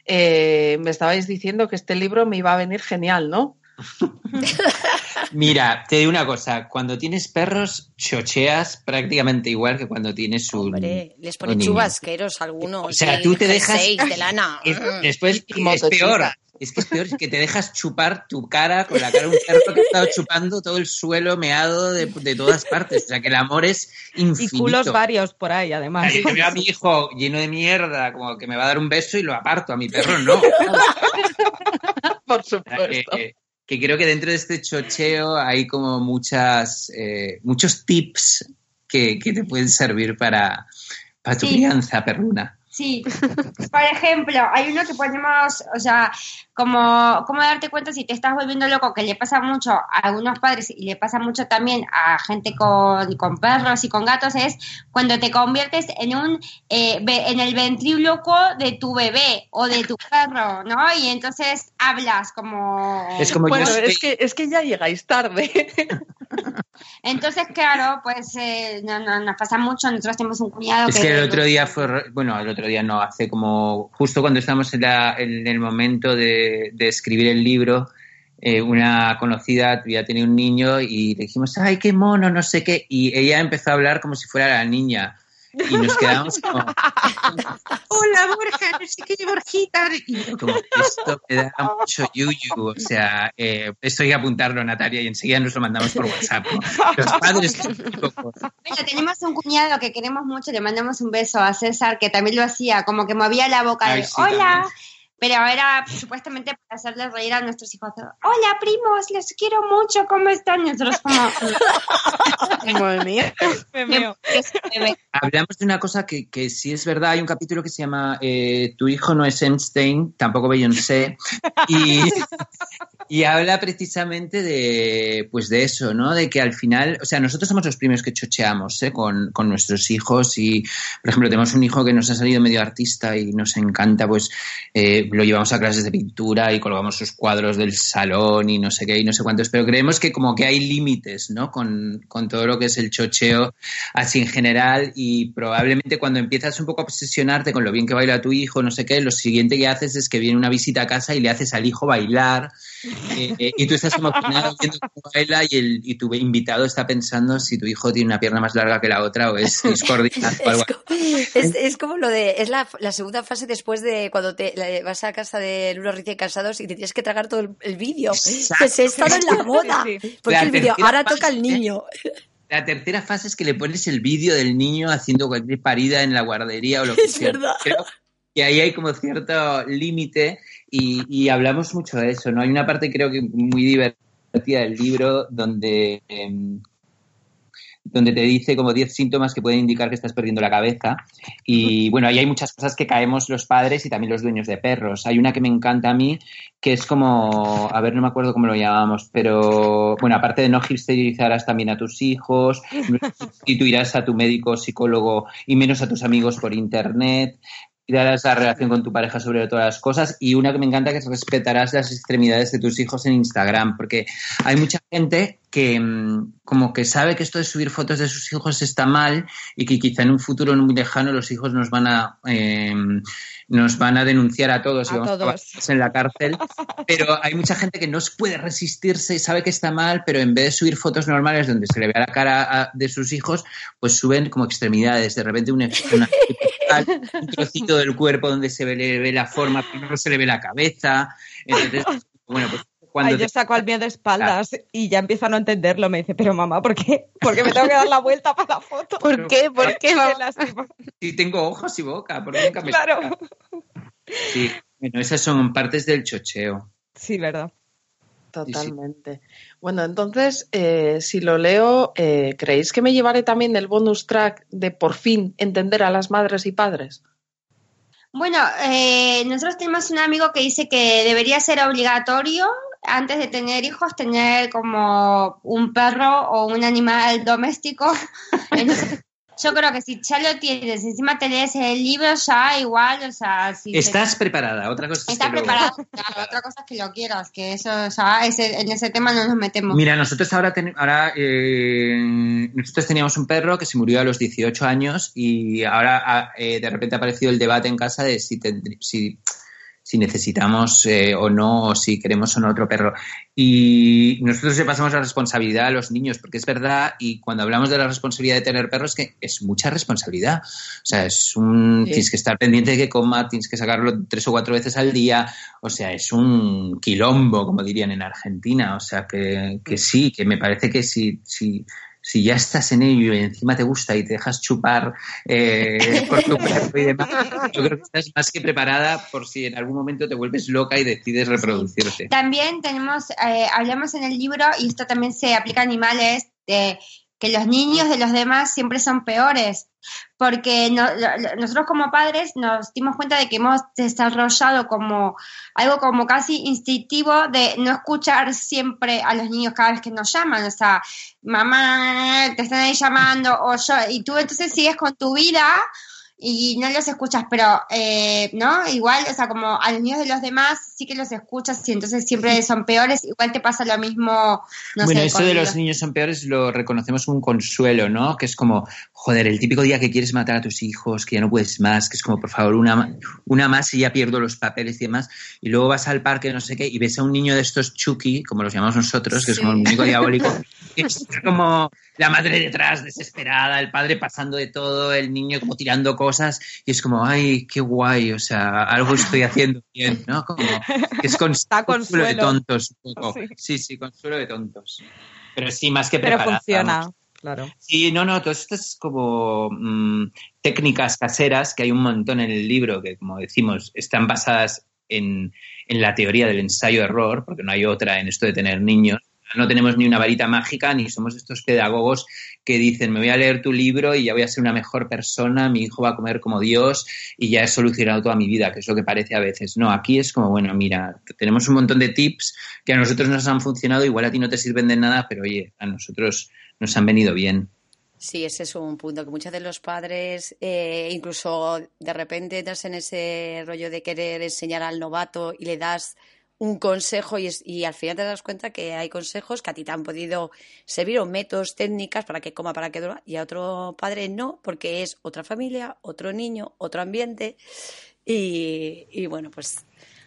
eh, me estabais diciendo que este libro me iba a venir genial, ¿no? Mira, te digo una cosa, cuando tienes perros, chocheas prácticamente igual que cuando tienes un... Hombre, les un pone niño. chubasqueros algunos. O sea, tú te dejas- jerseys de lana. Es- después Y es peor. Es que es peor, es que te dejas chupar tu cara con la cara de un perro que ha estado chupando todo el suelo meado de, de todas partes. O sea, que el amor es Y infinito. culos varios por ahí, además. yo veo a mi hijo lleno de mierda, como que me va a dar un beso y lo aparto. A mi perro no. Por O sea, que, supuesto. que creo que dentro de este chocheo hay como muchas, eh, muchos tips que, que te pueden servir para, para tu Sí. crianza perruna. Sí, por ejemplo, hay uno que ponemos, o sea, como, como darte cuenta si te estás volviendo loco, que le pasa mucho a algunos padres y le pasa mucho también a gente con, con perros y con gatos, es cuando te conviertes en un, eh, en el ventríloco de tu bebé o de tu perro, ¿no? Y entonces hablas como... Es como Bueno, yo es que, es que ya llegáis tarde. Entonces, claro, pues eh, no, no, nos pasa mucho, nosotros tenemos un cuñado Es que el otro día fue, re- bueno, el otro día no, hace como, justo cuando estábamos en, la- en el momento de, de escribir el libro, eh, una conocida ya tenía un niño y le dijimos, ay, qué mono, no sé qué, y ella empezó a hablar como si fuera la niña. Y nos quedamos como, Hola, Borja, no sé qué, Borjita. Y yo, como, esto me da mucho yuyu, o sea, eh, esto hay que apuntarlo, Natalia, y enseguida nos lo mandamos por WhatsApp. ¿no? Los padres Bueno, tenemos un cuñado que queremos mucho, le mandamos un beso a César, que también lo hacía, como que movía la boca Ay, de sí, hola, también. Pero era supuestamente para hacerles reír a nuestros hijos. Hola, primos, les quiero mucho, ¿cómo están? Y nosotros como... Madre mía. Hablamos de una cosa que, que sí es verdad. Hay un capítulo que se llama eh, Tu hijo no es Einstein, tampoco Beyoncé. Y, y habla precisamente de, pues de eso, ¿no? De que al final, o sea, nosotros somos los primeros que chocheamos ¿eh? con, con nuestros hijos. Y, por ejemplo, tenemos un hijo que nos ha salido medio artista y nos encanta, pues eh, lo llevamos a clases de pintura y colgamos sus cuadros del salón y no sé qué y no sé cuántos. Pero creemos que como que hay límites, ¿no? Con, con todo lo que es el chocheo así en general y probablemente cuando empiezas un poco a obsesionarte con lo bien que baila tu hijo, no sé qué, lo siguiente que haces es que viene una visita a casa y le haces al hijo bailar eh, eh, y tú estás emocionado viendo cómo baila y, el, y tu invitado está pensando si tu hijo tiene una pierna más larga que la otra o es algo Es, es- es como lo de. Es la, la segunda fase después de cuando te la- vas a casa de unos recién casados y te tienes que tragar todo el, el vídeo. Exacto. Pues he estado en la boda. Porque La el vídeo, ahora toca fase, el niño. La tercera fase es que le pones el vídeo del niño haciendo cualquier parida en la guardería o lo que Es sea. verdad. Creo que ahí hay como cierto límite y, y hablamos mucho de eso, ¿no? Hay una parte creo que muy divertida del libro donde, em, donde te dice como 10 síntomas que pueden indicar que estás perdiendo la cabeza. Y bueno, ahí hay muchas cosas que caemos los padres y también los dueños de perros. Hay una que me encanta a mí, que es como, a ver, no me acuerdo cómo lo llamamos, pero bueno, aparte de no hipsterizarás también a tus hijos, no sustituirás a tu médico psicólogo y menos a tus amigos por internet, cuidarás la relación con tu pareja sobre todas las cosas y una que me encanta que es respetarás las extremidades de tus hijos en Instagram, porque hay mucha gente que mm, como que sabe que esto de subir fotos de sus hijos está mal y que quizá en un futuro no muy lejano los hijos nos van a eh, nos van a denunciar a todos y A vamos a todos. acabar en la cárcel. Pero hay mucha gente que no puede resistirse y sabe que está mal, pero en vez de subir fotos normales donde se le vea la cara a- de sus hijos, pues suben como extremidades. De repente una, una- un trocito del cuerpo donde se le ve la forma, pero no se le ve la cabeza. Entonces, bueno, pues cuando Ay, te- yo saco al mío de espaldas y ya empieza a no entenderlo. Me dice, pero mamá, ¿por qué? ¿Por qué me tengo que dar la vuelta para la foto? ¿Por qué? ¿Por qué? Si tengo ojos y boca, porque nunca me Claro. saca? Sí, bueno, esas son partes del chocheo. Sí, verdad. Totalmente. Bueno, entonces, eh, si lo leo, eh, ¿creéis que me llevaré también el bonus track de por fin entender a las madres y padres? Bueno, eh, nosotros tenemos un amigo que dice que debería ser obligatorio antes de tener hijos tener como un perro o un animal doméstico. Entonces, yo creo que si ya lo tienes, encima te lees el libro ya igual, o sea, si Estás preparada, otra cosa es Estás que luego- preparado, claro, otra cosa es que lo quieras, que eso ya ese- en ese tema no nos metemos. Mira, nosotros ahora, ten- ahora eh, nosotros teníamos un perro que se murió a los 18 años y ahora ah, eh, de repente ha aparecido el debate en casa de si, si, si necesitamos eh, o no, o si queremos o no otro perro. Y nosotros le pasamos la responsabilidad a los niños, porque es verdad, y cuando hablamos de la responsabilidad de tener perros, que es mucha responsabilidad. O sea, es un, Sí. tienes que estar pendiente de que coma, tienes que sacarlo tres o cuatro veces al día, o sea, es un quilombo, como dirían en Argentina. O sea, que, que sí, que me parece que si, si, si ya estás en ello y encima te gusta y te dejas chupar eh, por tu perro y demás, yo creo que estás más que preparada por si en algún momento te vuelves loca y decides reproducirte. También tenemos, eh, hablamos en el libro, y esto también se aplica a animales, de que los niños de los demás siempre son peores, porque no- nosotros como padres nos dimos cuenta de que hemos desarrollado como algo como casi instintivo de no escuchar siempre a los niños cada vez que nos llaman, o sea, mamá, te están ahí llamando, o yo, y tú entonces sigues con tu vida y no los escuchas, pero, eh, ¿no? Igual, o sea, como a los niños de los demás sí que los escuchas y entonces siempre son peores, igual te pasa lo mismo, no bueno, sé, eso con de los niños son peores lo reconocemos como un consuelo, ¿no? Que es como, joder, el típico día que quieres matar a tus hijos, que ya no puedes más, que es como, por favor, una, una más y ya pierdo los papeles y demás. Y luego vas al parque, no sé qué, y ves a un niño de estos Chucky, como los llamamos nosotros, que es como el muñeco diabólico, que es como la madre detrás, desesperada, el padre pasando de todo, el niño como tirando cosas, y es como, ay, qué guay, o sea, algo estoy haciendo bien, ¿no? Como, que es cons- consuelo de consuelo. tontos, un poco. Sí. Sí, sí, consuelo de tontos. Pero sí, más que Pero preparada, funciona, vamos. claro. Sí, no, no, todas estas como mm, técnicas caseras que hay un montón en el libro que, como decimos, están basadas en, en la teoría del ensayo-error, porque no hay otra en esto de tener niños. No tenemos ni una varita mágica, ni somos estos pedagogos que dicen, me voy a leer tu libro y ya voy a ser una mejor persona, mi hijo va a comer como Dios y ya he solucionado toda mi vida, que es lo que parece a veces. No, aquí es como, bueno, mira, tenemos un montón de tips que a nosotros nos han funcionado, igual a ti no te sirven de nada, pero oye, a nosotros nos han venido bien. Sí, ese es un punto que muchos de los padres, eh, incluso de repente entras en ese rollo de querer enseñar al novato y le das un consejo y, es- y al final te das cuenta que hay consejos que a ti te han podido servir o métodos, técnicas para que coma, para que duerma y a otro padre no, porque es otra familia, otro niño, otro ambiente y, y bueno, pues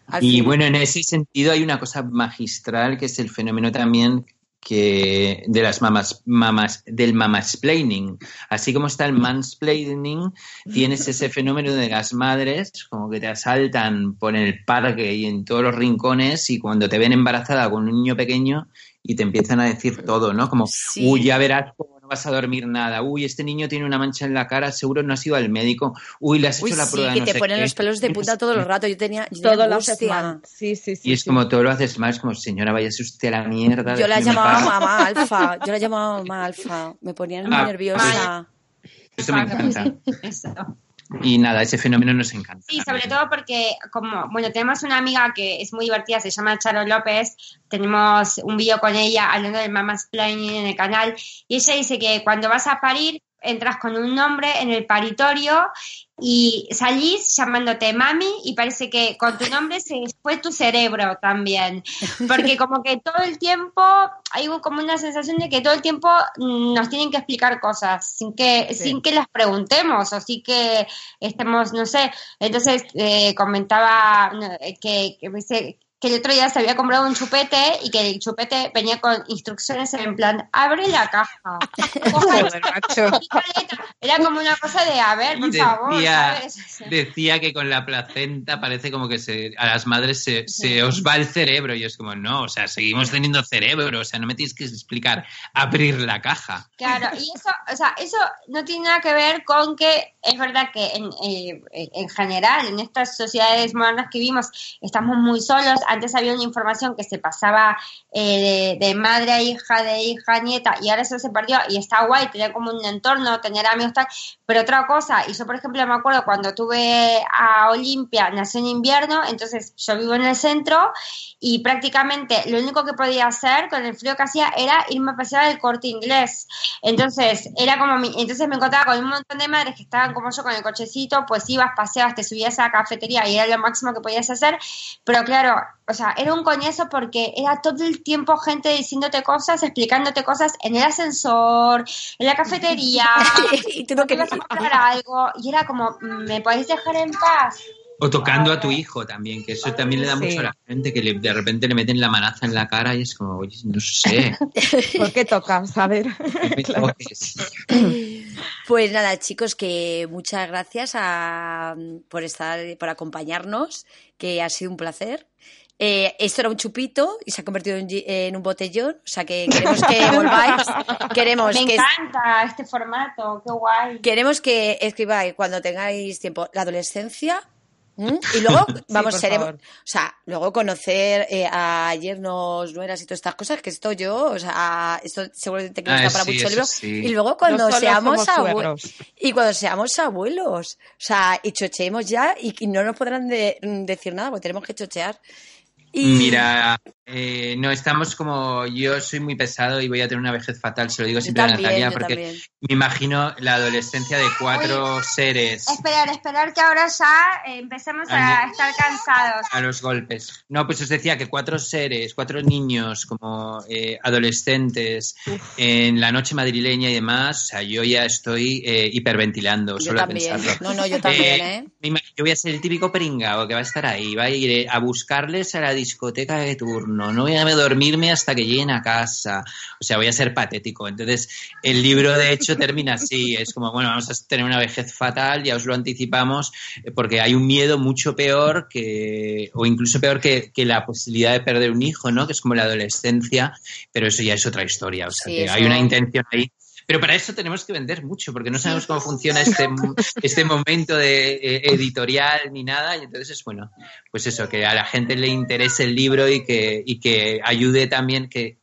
al Y bueno, en ese sentido hay una cosa magistral que es el fenómeno también que de las mamás, mamás del mamasplaining. Así como está el mansplaining, tienes ese fenómeno de las madres como que te asaltan por el parque y en todos los rincones y cuando te ven embarazada con un niño pequeño y te empiezan a decir todo, ¿no? Como, Sí. uy, ya verás cómo no vas a dormir nada. Uy, este niño tiene una mancha en la cara, seguro no has ido al médico. Uy, le has Uy, hecho la sí, prueba de que no te sé ponen qué". los pelos de punta todo el rato. Yo tenía, yo Todo lo haces mal. Sí, sí, sí. Y es sí. como todo lo haces mal, es como, señora, váyase usted a la mierda. Yo la llamaba paz". mamá alfa, yo la llamaba mamá alfa, me ponían muy Ah, nerviosa. Eso me encanta. Eso. Y nada, ese fenómeno nos encanta. Sí, sobre todo porque, como, bueno, tenemos una amiga que es muy divertida, se llama Charo López, tenemos un vídeo con ella hablando del Mama's Planning en el canal, y ella dice que cuando vas a parir, entras con un nombre en el paritorio y salís llamándote mami y parece que con tu nombre se fue tu cerebro también, porque como que todo el tiempo hay como una sensación de que todo el tiempo nos tienen que explicar cosas sin que, Sí. sin que las preguntemos o sí que estemos, no sé, entonces eh, comentaba que, que, que el otro día se había comprado un chupete y que el chupete venía con instrucciones en plan, abre la caja. Joder, macho. Era como una cosa de, a ver, por Y favor, decía, ¿sabes? decía que con la placenta parece como que se, a las madres se, se os va el cerebro y es como, no, o sea, seguimos teniendo cerebro, o sea, no me tienes que explicar abrir la caja. Claro, y eso, o sea, eso no tiene nada que ver con que es verdad que en, eh, en general, en estas sociedades modernas que vivimos, estamos muy solos. Antes había una información que se pasaba eh, de, madre a hija, de hija a nieta, y ahora eso se perdió y está guay tener como un entorno, tener amigos, tal. Pero otra cosa, y yo por ejemplo me acuerdo cuando tuve a Olimpia, nació en invierno, entonces yo vivo en el centro y prácticamente lo único que podía hacer con el frío que hacía era irme a pasear al corte inglés. Entonces, era como mi- entonces me encontraba con un montón de madres que estaban como yo con el cochecito, pues ibas, paseabas, te subías a la cafetería y era lo máximo que podías hacer, pero claro, o sea, era un coñazo porque era todo el tiempo gente diciéndote cosas, explicándote cosas en el ascensor, en la cafetería, y tú no que ibas a comprar algo, y era como, ¿me podéis dejar en paz? O tocando a tu hijo también, que eso también le da Sí. mucho a la gente, que le- de repente le meten la manaza en la cara y es como, oye, no sé, ¿Por qué tocas? A ver. Pues nada, chicos, que muchas gracias a- por estar, por acompañarnos, que ha sido un placer. Eh, esto era un chupito y se ha convertido en, un botellón, o sea que queremos que volváis, queremos Me que encanta este formato, qué guay. queremos que escribáis cuando tengáis tiempo la adolescencia, ¿Mm? Y luego, Sí, vamos, por seremos, favor. o sea, luego conocer eh, a yernos, nueras y todas estas cosas, que esto yo, o sea, esto seguramente que nos Ah, da para sí, mucho libro. sí. Y luego cuando No seamos abuelos, y cuando seamos abuelos, o sea, y chocheemos ya, y, y no nos podrán de- mm, decir nada, porque tenemos que chochear. Mira, eh, no, estamos como. Yo soy muy pesado y voy a tener una vejez fatal, se lo digo yo siempre a Natalia, porque también. me imagino la adolescencia de cuatro seres Esperar, esperar que ahora ya eh, empecemos a estar cansados. a los golpes. No, pues os decía que cuatro seres, cuatro niños como eh, adolescentes en la noche madrileña y demás, o sea, yo ya estoy eh, hiperventilando Yo solo a también. pensarlo. No, no, yo también, ¿eh? Imag- Yo voy a ser el típico pringao que va a estar ahí, va a ir eh, a buscarles a la discoteca de turno, no voy a dormirme hasta que lleguen a casa, o sea, voy a ser patético. Entonces, el libro de hecho termina así, es como, bueno, vamos a tener una vejez fatal, ya os lo anticipamos, porque hay un miedo mucho peor que, o incluso peor que, que la posibilidad de perder un hijo, ¿no? Que es como la adolescencia, pero eso ya es otra historia, o sea, Sí, que hay una intención ahí. Pero para eso tenemos que vender mucho, porque no sabemos cómo funciona este, este momento de eh, editorial ni nada. Y entonces es bueno, pues eso, que a la gente le interese el libro y que, y que ayude también, que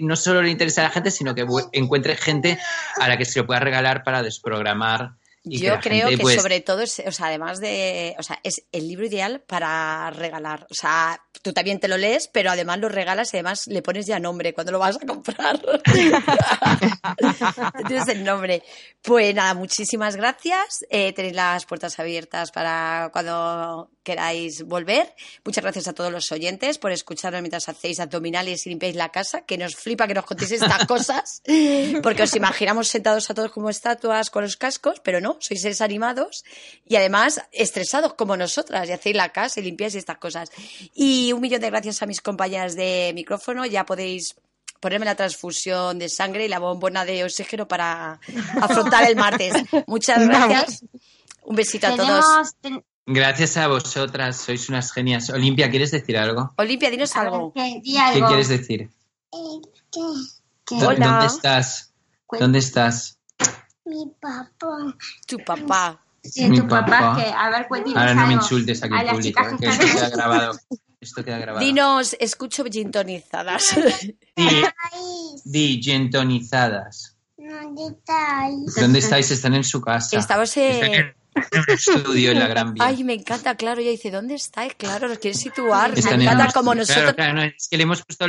no solo le interese a la gente, sino que encuentre gente a la que se lo pueda regalar para desprogramar. Y Yo creo gente, que pues, sobre todo, es, o sea, además de, o sea, es el libro ideal para regalar. O sea, tú también te lo lees, pero además lo regalas y además le pones ya nombre cuando lo vas a comprar. Tienes el nombre. Pues nada, muchísimas gracias. Eh, tenéis las puertas abiertas para cuando queráis volver. Muchas gracias a todos los oyentes por escucharnos mientras hacéis abdominales y limpiáis la casa, que nos flipa que nos contéis estas cosas, porque os imaginamos sentados a todos como estatuas con los cascos, pero no, sois seres animados y además estresados como nosotras y hacéis la casa y limpiáis estas cosas. Y un millón de gracias a mis compañeras de micrófono, ya podéis ponerme la transfusión de sangre y la bombona de oxígeno para afrontar el martes. Muchas gracias. Un besito a todos. Gracias a vosotras, sois unas genias. Olimpia, ¿quieres decir algo? Olimpia, dinos ver, algo. ¿qué? ¿Qué quieres decir? ¿Qué? ¿Dó- Hola. ¿Dónde estás? ¿Dónde estás? Mi papá. Tu papá. Sí, Mi tu papá, papá. que, a ver, cuéntanos Ahora no me insultes aquí en público, eh, que que queda grabado. Esto queda grabado. Dinos, escucho gintonizadas. Di, di, gentonizadas. ¿Dónde estáis? ¿Dónde estáis? Están en su casa. Estamos en... en un estudio en la Gran Vía. Ay, me encanta, claro. Ella dice, ¿dónde estáis? Claro, nos quiere situar. Me Están en encanta como estudio. nosotros... Claro, claro, no, es que le hemos puesto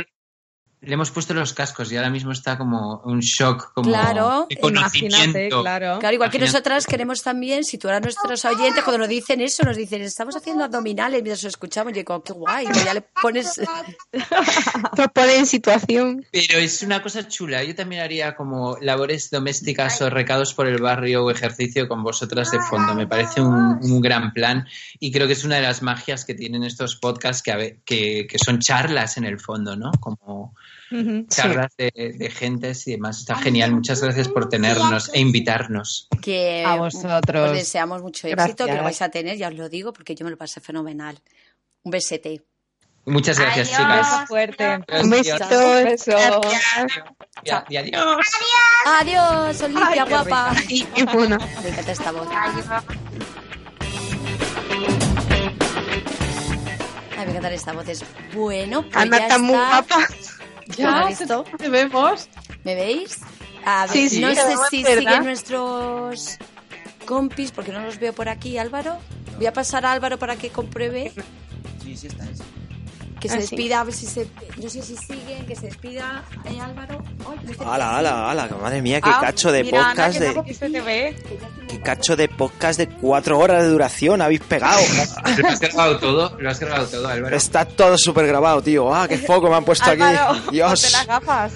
le hemos puesto los cascos y ahora mismo está como un shock como Claro, de Imagínate, conocimiento. claro. Claro, igual que nosotras queremos también situar a nuestros oyentes cuando nos dicen eso, nos dicen, estamos haciendo abdominales mientras lo escuchamos. Y yo digo, qué guay, ya le pones... Nos pone en situación. Pero es una cosa chula. Yo también haría como labores domésticas o recados por el barrio o ejercicio con vosotras de fondo. Me parece un, un gran plan y creo que es una de las magias que tienen estos podcasts que, que, que son charlas en el fondo, ¿no? Como Charlas de, de gentes y demás. Está genial. Muchas gracias por tenernos e invitarnos. que A vosotros. os deseamos mucho éxito, que lo vais a tener, ya os lo digo, porque yo me lo pasé fenomenal. Un besete. Muchas gracias, Adiós. chicas. Beso fuerte. Un besito. Beso. Ya- ya- adiós. Adiós, Olimpia, guapa. Y, y bueno. Me encanta esta voz. Adiós. Ay, me encanta esta voz. Es bueno, pues Ana ya está muy guapa. ¿Ya? ¿Te vemos? ¿Me veis? A ver, Sí, sí, no sé si ¿verdad? siguen nuestros compis, porque no los veo por aquí, Álvaro. Voy a pasar a Álvaro para que compruebe. Que se Ah, sí. despida, a ver si se. No sé si siguen, que se despida. Eh, Álvaro. ¡Hala, hala, hala! Madre mía, qué Ah, cacho de mira, Ana, podcast que de... ve. Qué cacho de podcast de cuatro horas de duración habéis pegado. ¿Lo has grabado todo? ¿Lo has grabado todo, Álvaro? Está todo súper grabado, tío. ¡Ah, qué foco me han puesto Álvaro, aquí! Dios. ponte las gafas.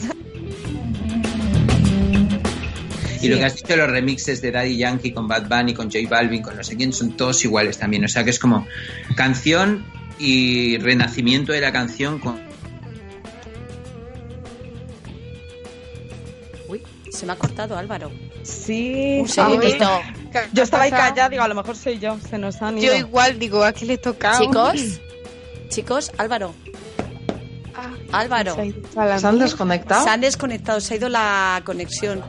Y lo que has dicho los remixes de Daddy Yankee con Bad Bunny, con J Balvin, con no sé quién, son todos iguales también. O sea que es como canción y renacimiento de la canción con... Uy, se me ha cortado Álvaro. Sí. Un segundito. Yo estaba ahí callada, digo, a lo mejor soy yo. Se nos han ido. Yo igual digo, ¿a qué le toca? Chicos, chicos, Álvaro. Álvaro. ¿Se han desconectado? Se han desconectado, se ha ido la conexión.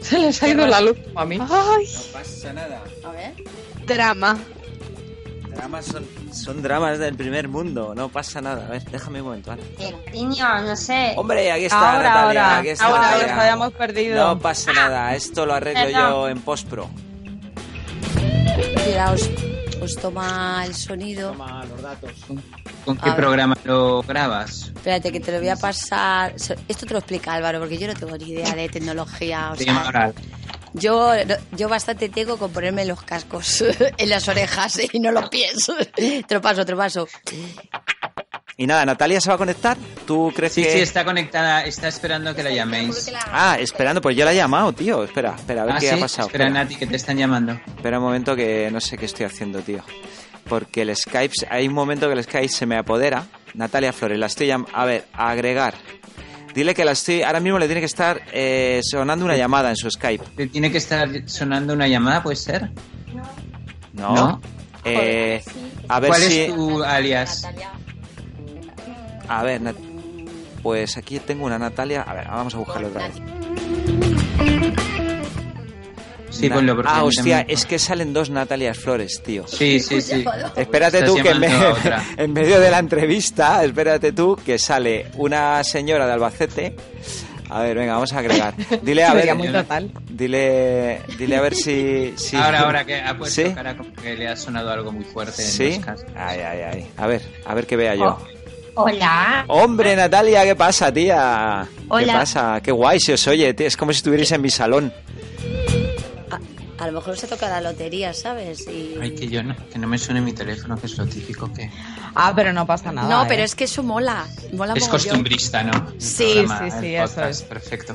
Se les ha ido la luz a mí. Ay, pasa nada. A ver. drama. Dramas son, son dramas del primer mundo, no pasa nada. A ver, déjame un momento, Ana. Niño, no sé. Hombre, aquí está Ahora, Natalia, ahora. aquí está Ahora, Natalia. ahora, habíamos perdido. No pasa nada, esto lo arreglo Perdón. yo en postpro. Mira, os, os toma el sonido. ¿Con qué A ver. programa lo grabas? Espérate, que te lo voy a pasar. Esto te lo explica Álvaro, porque yo no tengo ni idea de tecnología. o Sí, sea, moral. Yo, yo bastante tengo con ponerme los cascos en las orejas y no los pies. Te lo paso, te lo paso. Y nada, ¿Natalia se va a conectar? ¿Tú crees Sí, que...? sí, está conectada, está esperando que la llaméis. Ah, esperando, pues yo la he llamado, tío. Espera, espera, a ver Ah, qué sí, ha pasado. Espera, Nati, que te están llamando. Espera un momento que no sé qué estoy haciendo, tío. Porque el Skype, hay un momento que el Skype se me apodera. Natalia Flores, la estoy llamando. A ver, agregar. Dile que la estoy. Ahora mismo le tiene que estar eh, sonando una llamada en su Skype. ¿Te tiene que estar sonando una llamada, puede ser? No. ¿No? Eh, a ver ¿Cuál si. es tu alias? A ver, Nat- pues aquí tengo una Natalia. A ver, vamos a buscarlo otra vez. Sí, Na- ponlo porque Ah, hostia, es que salen dos Natalias Flores, tío. Sí, sí, sí. Espérate tú que en, me- en medio de la entrevista, espérate tú que sale una señora de Albacete. A ver, venga, vamos a agregar. Dile a ver, muy total. dile, dile a ver si, si- Ahora, ahora que ha puesto ¿Sí? cara como que le ha sonado algo muy fuerte en ¿Sí? los cascos. Ay, ay, ay. A ver, a ver que vea yo. Hola. Hombre, Natalia, ¿qué pasa, tía? ¿Qué Hola. pasa? Qué guay se os oye, tío. Es como si estuvierais en mi salón. A, a lo mejor se toca la lotería, ¿sabes? Y... Ay, que yo no, que no me suene mi teléfono, que es lo típico que... Ah, pero no pasa nada. no, ¿eh? pero es que eso mola. Mola Es mogollón. costumbrista, ¿no? El Sí, programa, sí, sí, eso podcast, es. Perfecto.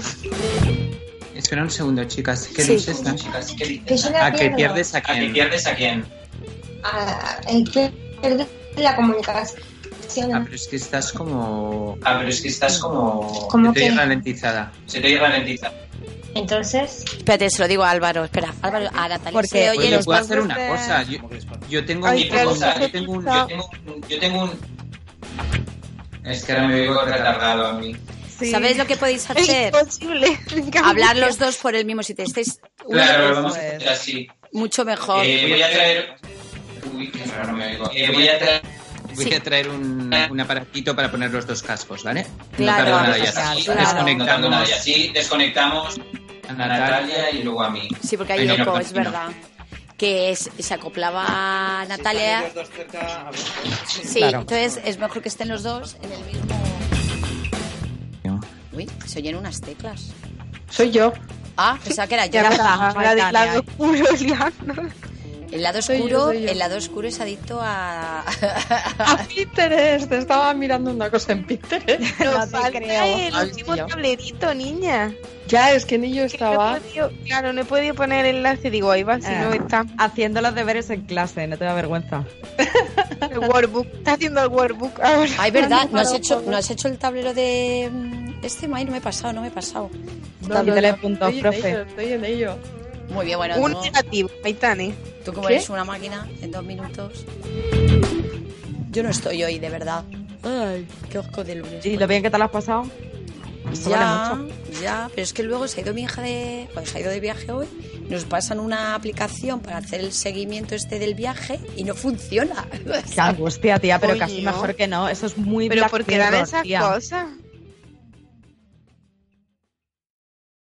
Espera un segundo, chicas. ¿Qué Sí. dices, no? Que yo la Ah, que pierdes a quién. pierdes a quién? Ah, el que pierde la comunicación. Ah, pero es que estás como... Ah, pero es que estás como... ¿Cómo Se te oye qué? ralentizada. Se te oye ralentizada. Entonces, Espérate, se lo digo a Álvaro. Espera, Álvaro, a Natalia Porque, oye Oye, los puedo hacer una de- cosa. Yo, yo tengo Ay, mi cosa. Yo tengo un... Yo tengo un... Yo tengo un... Es que ahora me oigo retardado a mí. Sí. ¿Sabéis lo que podéis Es hacer? imposible. Hablar los dos por el mismo sitio. Estáis Claro, vamos a pues. hacer así. mucho mejor. Eh, voy a traer. Uy, qué raro me oigo. Eh, voy a traer. Voy Sí. a traer un, un aparatito para poner los dos cascos, ¿vale? Claro, no tardo nada y claro, así. claro. Desconectamos. nada y así desconectamos a Natalia y luego a mí. Sí, porque hay eco, no, es no. verdad. Que es- se acoplaba Natalia. Sí, Claro. entonces es mejor que estén los dos en el mismo. Uy, se oyen unas teclas. Soy yo. Ah, pensaba que era yo. Ya está, Ay, la del El lado Soy yo, oscuro, soy yo. el lado oscuro es adicto a. A Pinterest. Estaba mirando una cosa en Pinterest. Nos No te creo. el Ay, último tío. tablerito, niña. Ya, es que ni yo No estaba. he podido- claro, no he podido poner el enlace. Digo, ahí va, si Eh. no está. Haciendo los deberes en clase, no te da vergüenza. El workbook. Está haciendo el workbook ahora. Ay, verdad, no has hecho, no has hecho el tablero de mm, este May, no me he pasado, no me he pasado. Quítale puntos, estoy en profe. ello, estoy en ello. Muy bien, bueno, Un negativo, Maitane. tú como ¿Qué? eres una máquina en dos minutos. Yo no estoy hoy, de verdad. Ay, qué osco de lunes. ¿Y lo bien que te lo has pasado? Esto Ya, vale mucho. ya, pero es que luego se ha ido mi hija de. Cuando se ha ido de viaje hoy, nos pasan una aplicación para hacer el seguimiento este del viaje y no funciona. Qué angustia, tía, pero Coño. casi mejor que no. Eso es muy Pero Black ¿por qué dan esas cosas?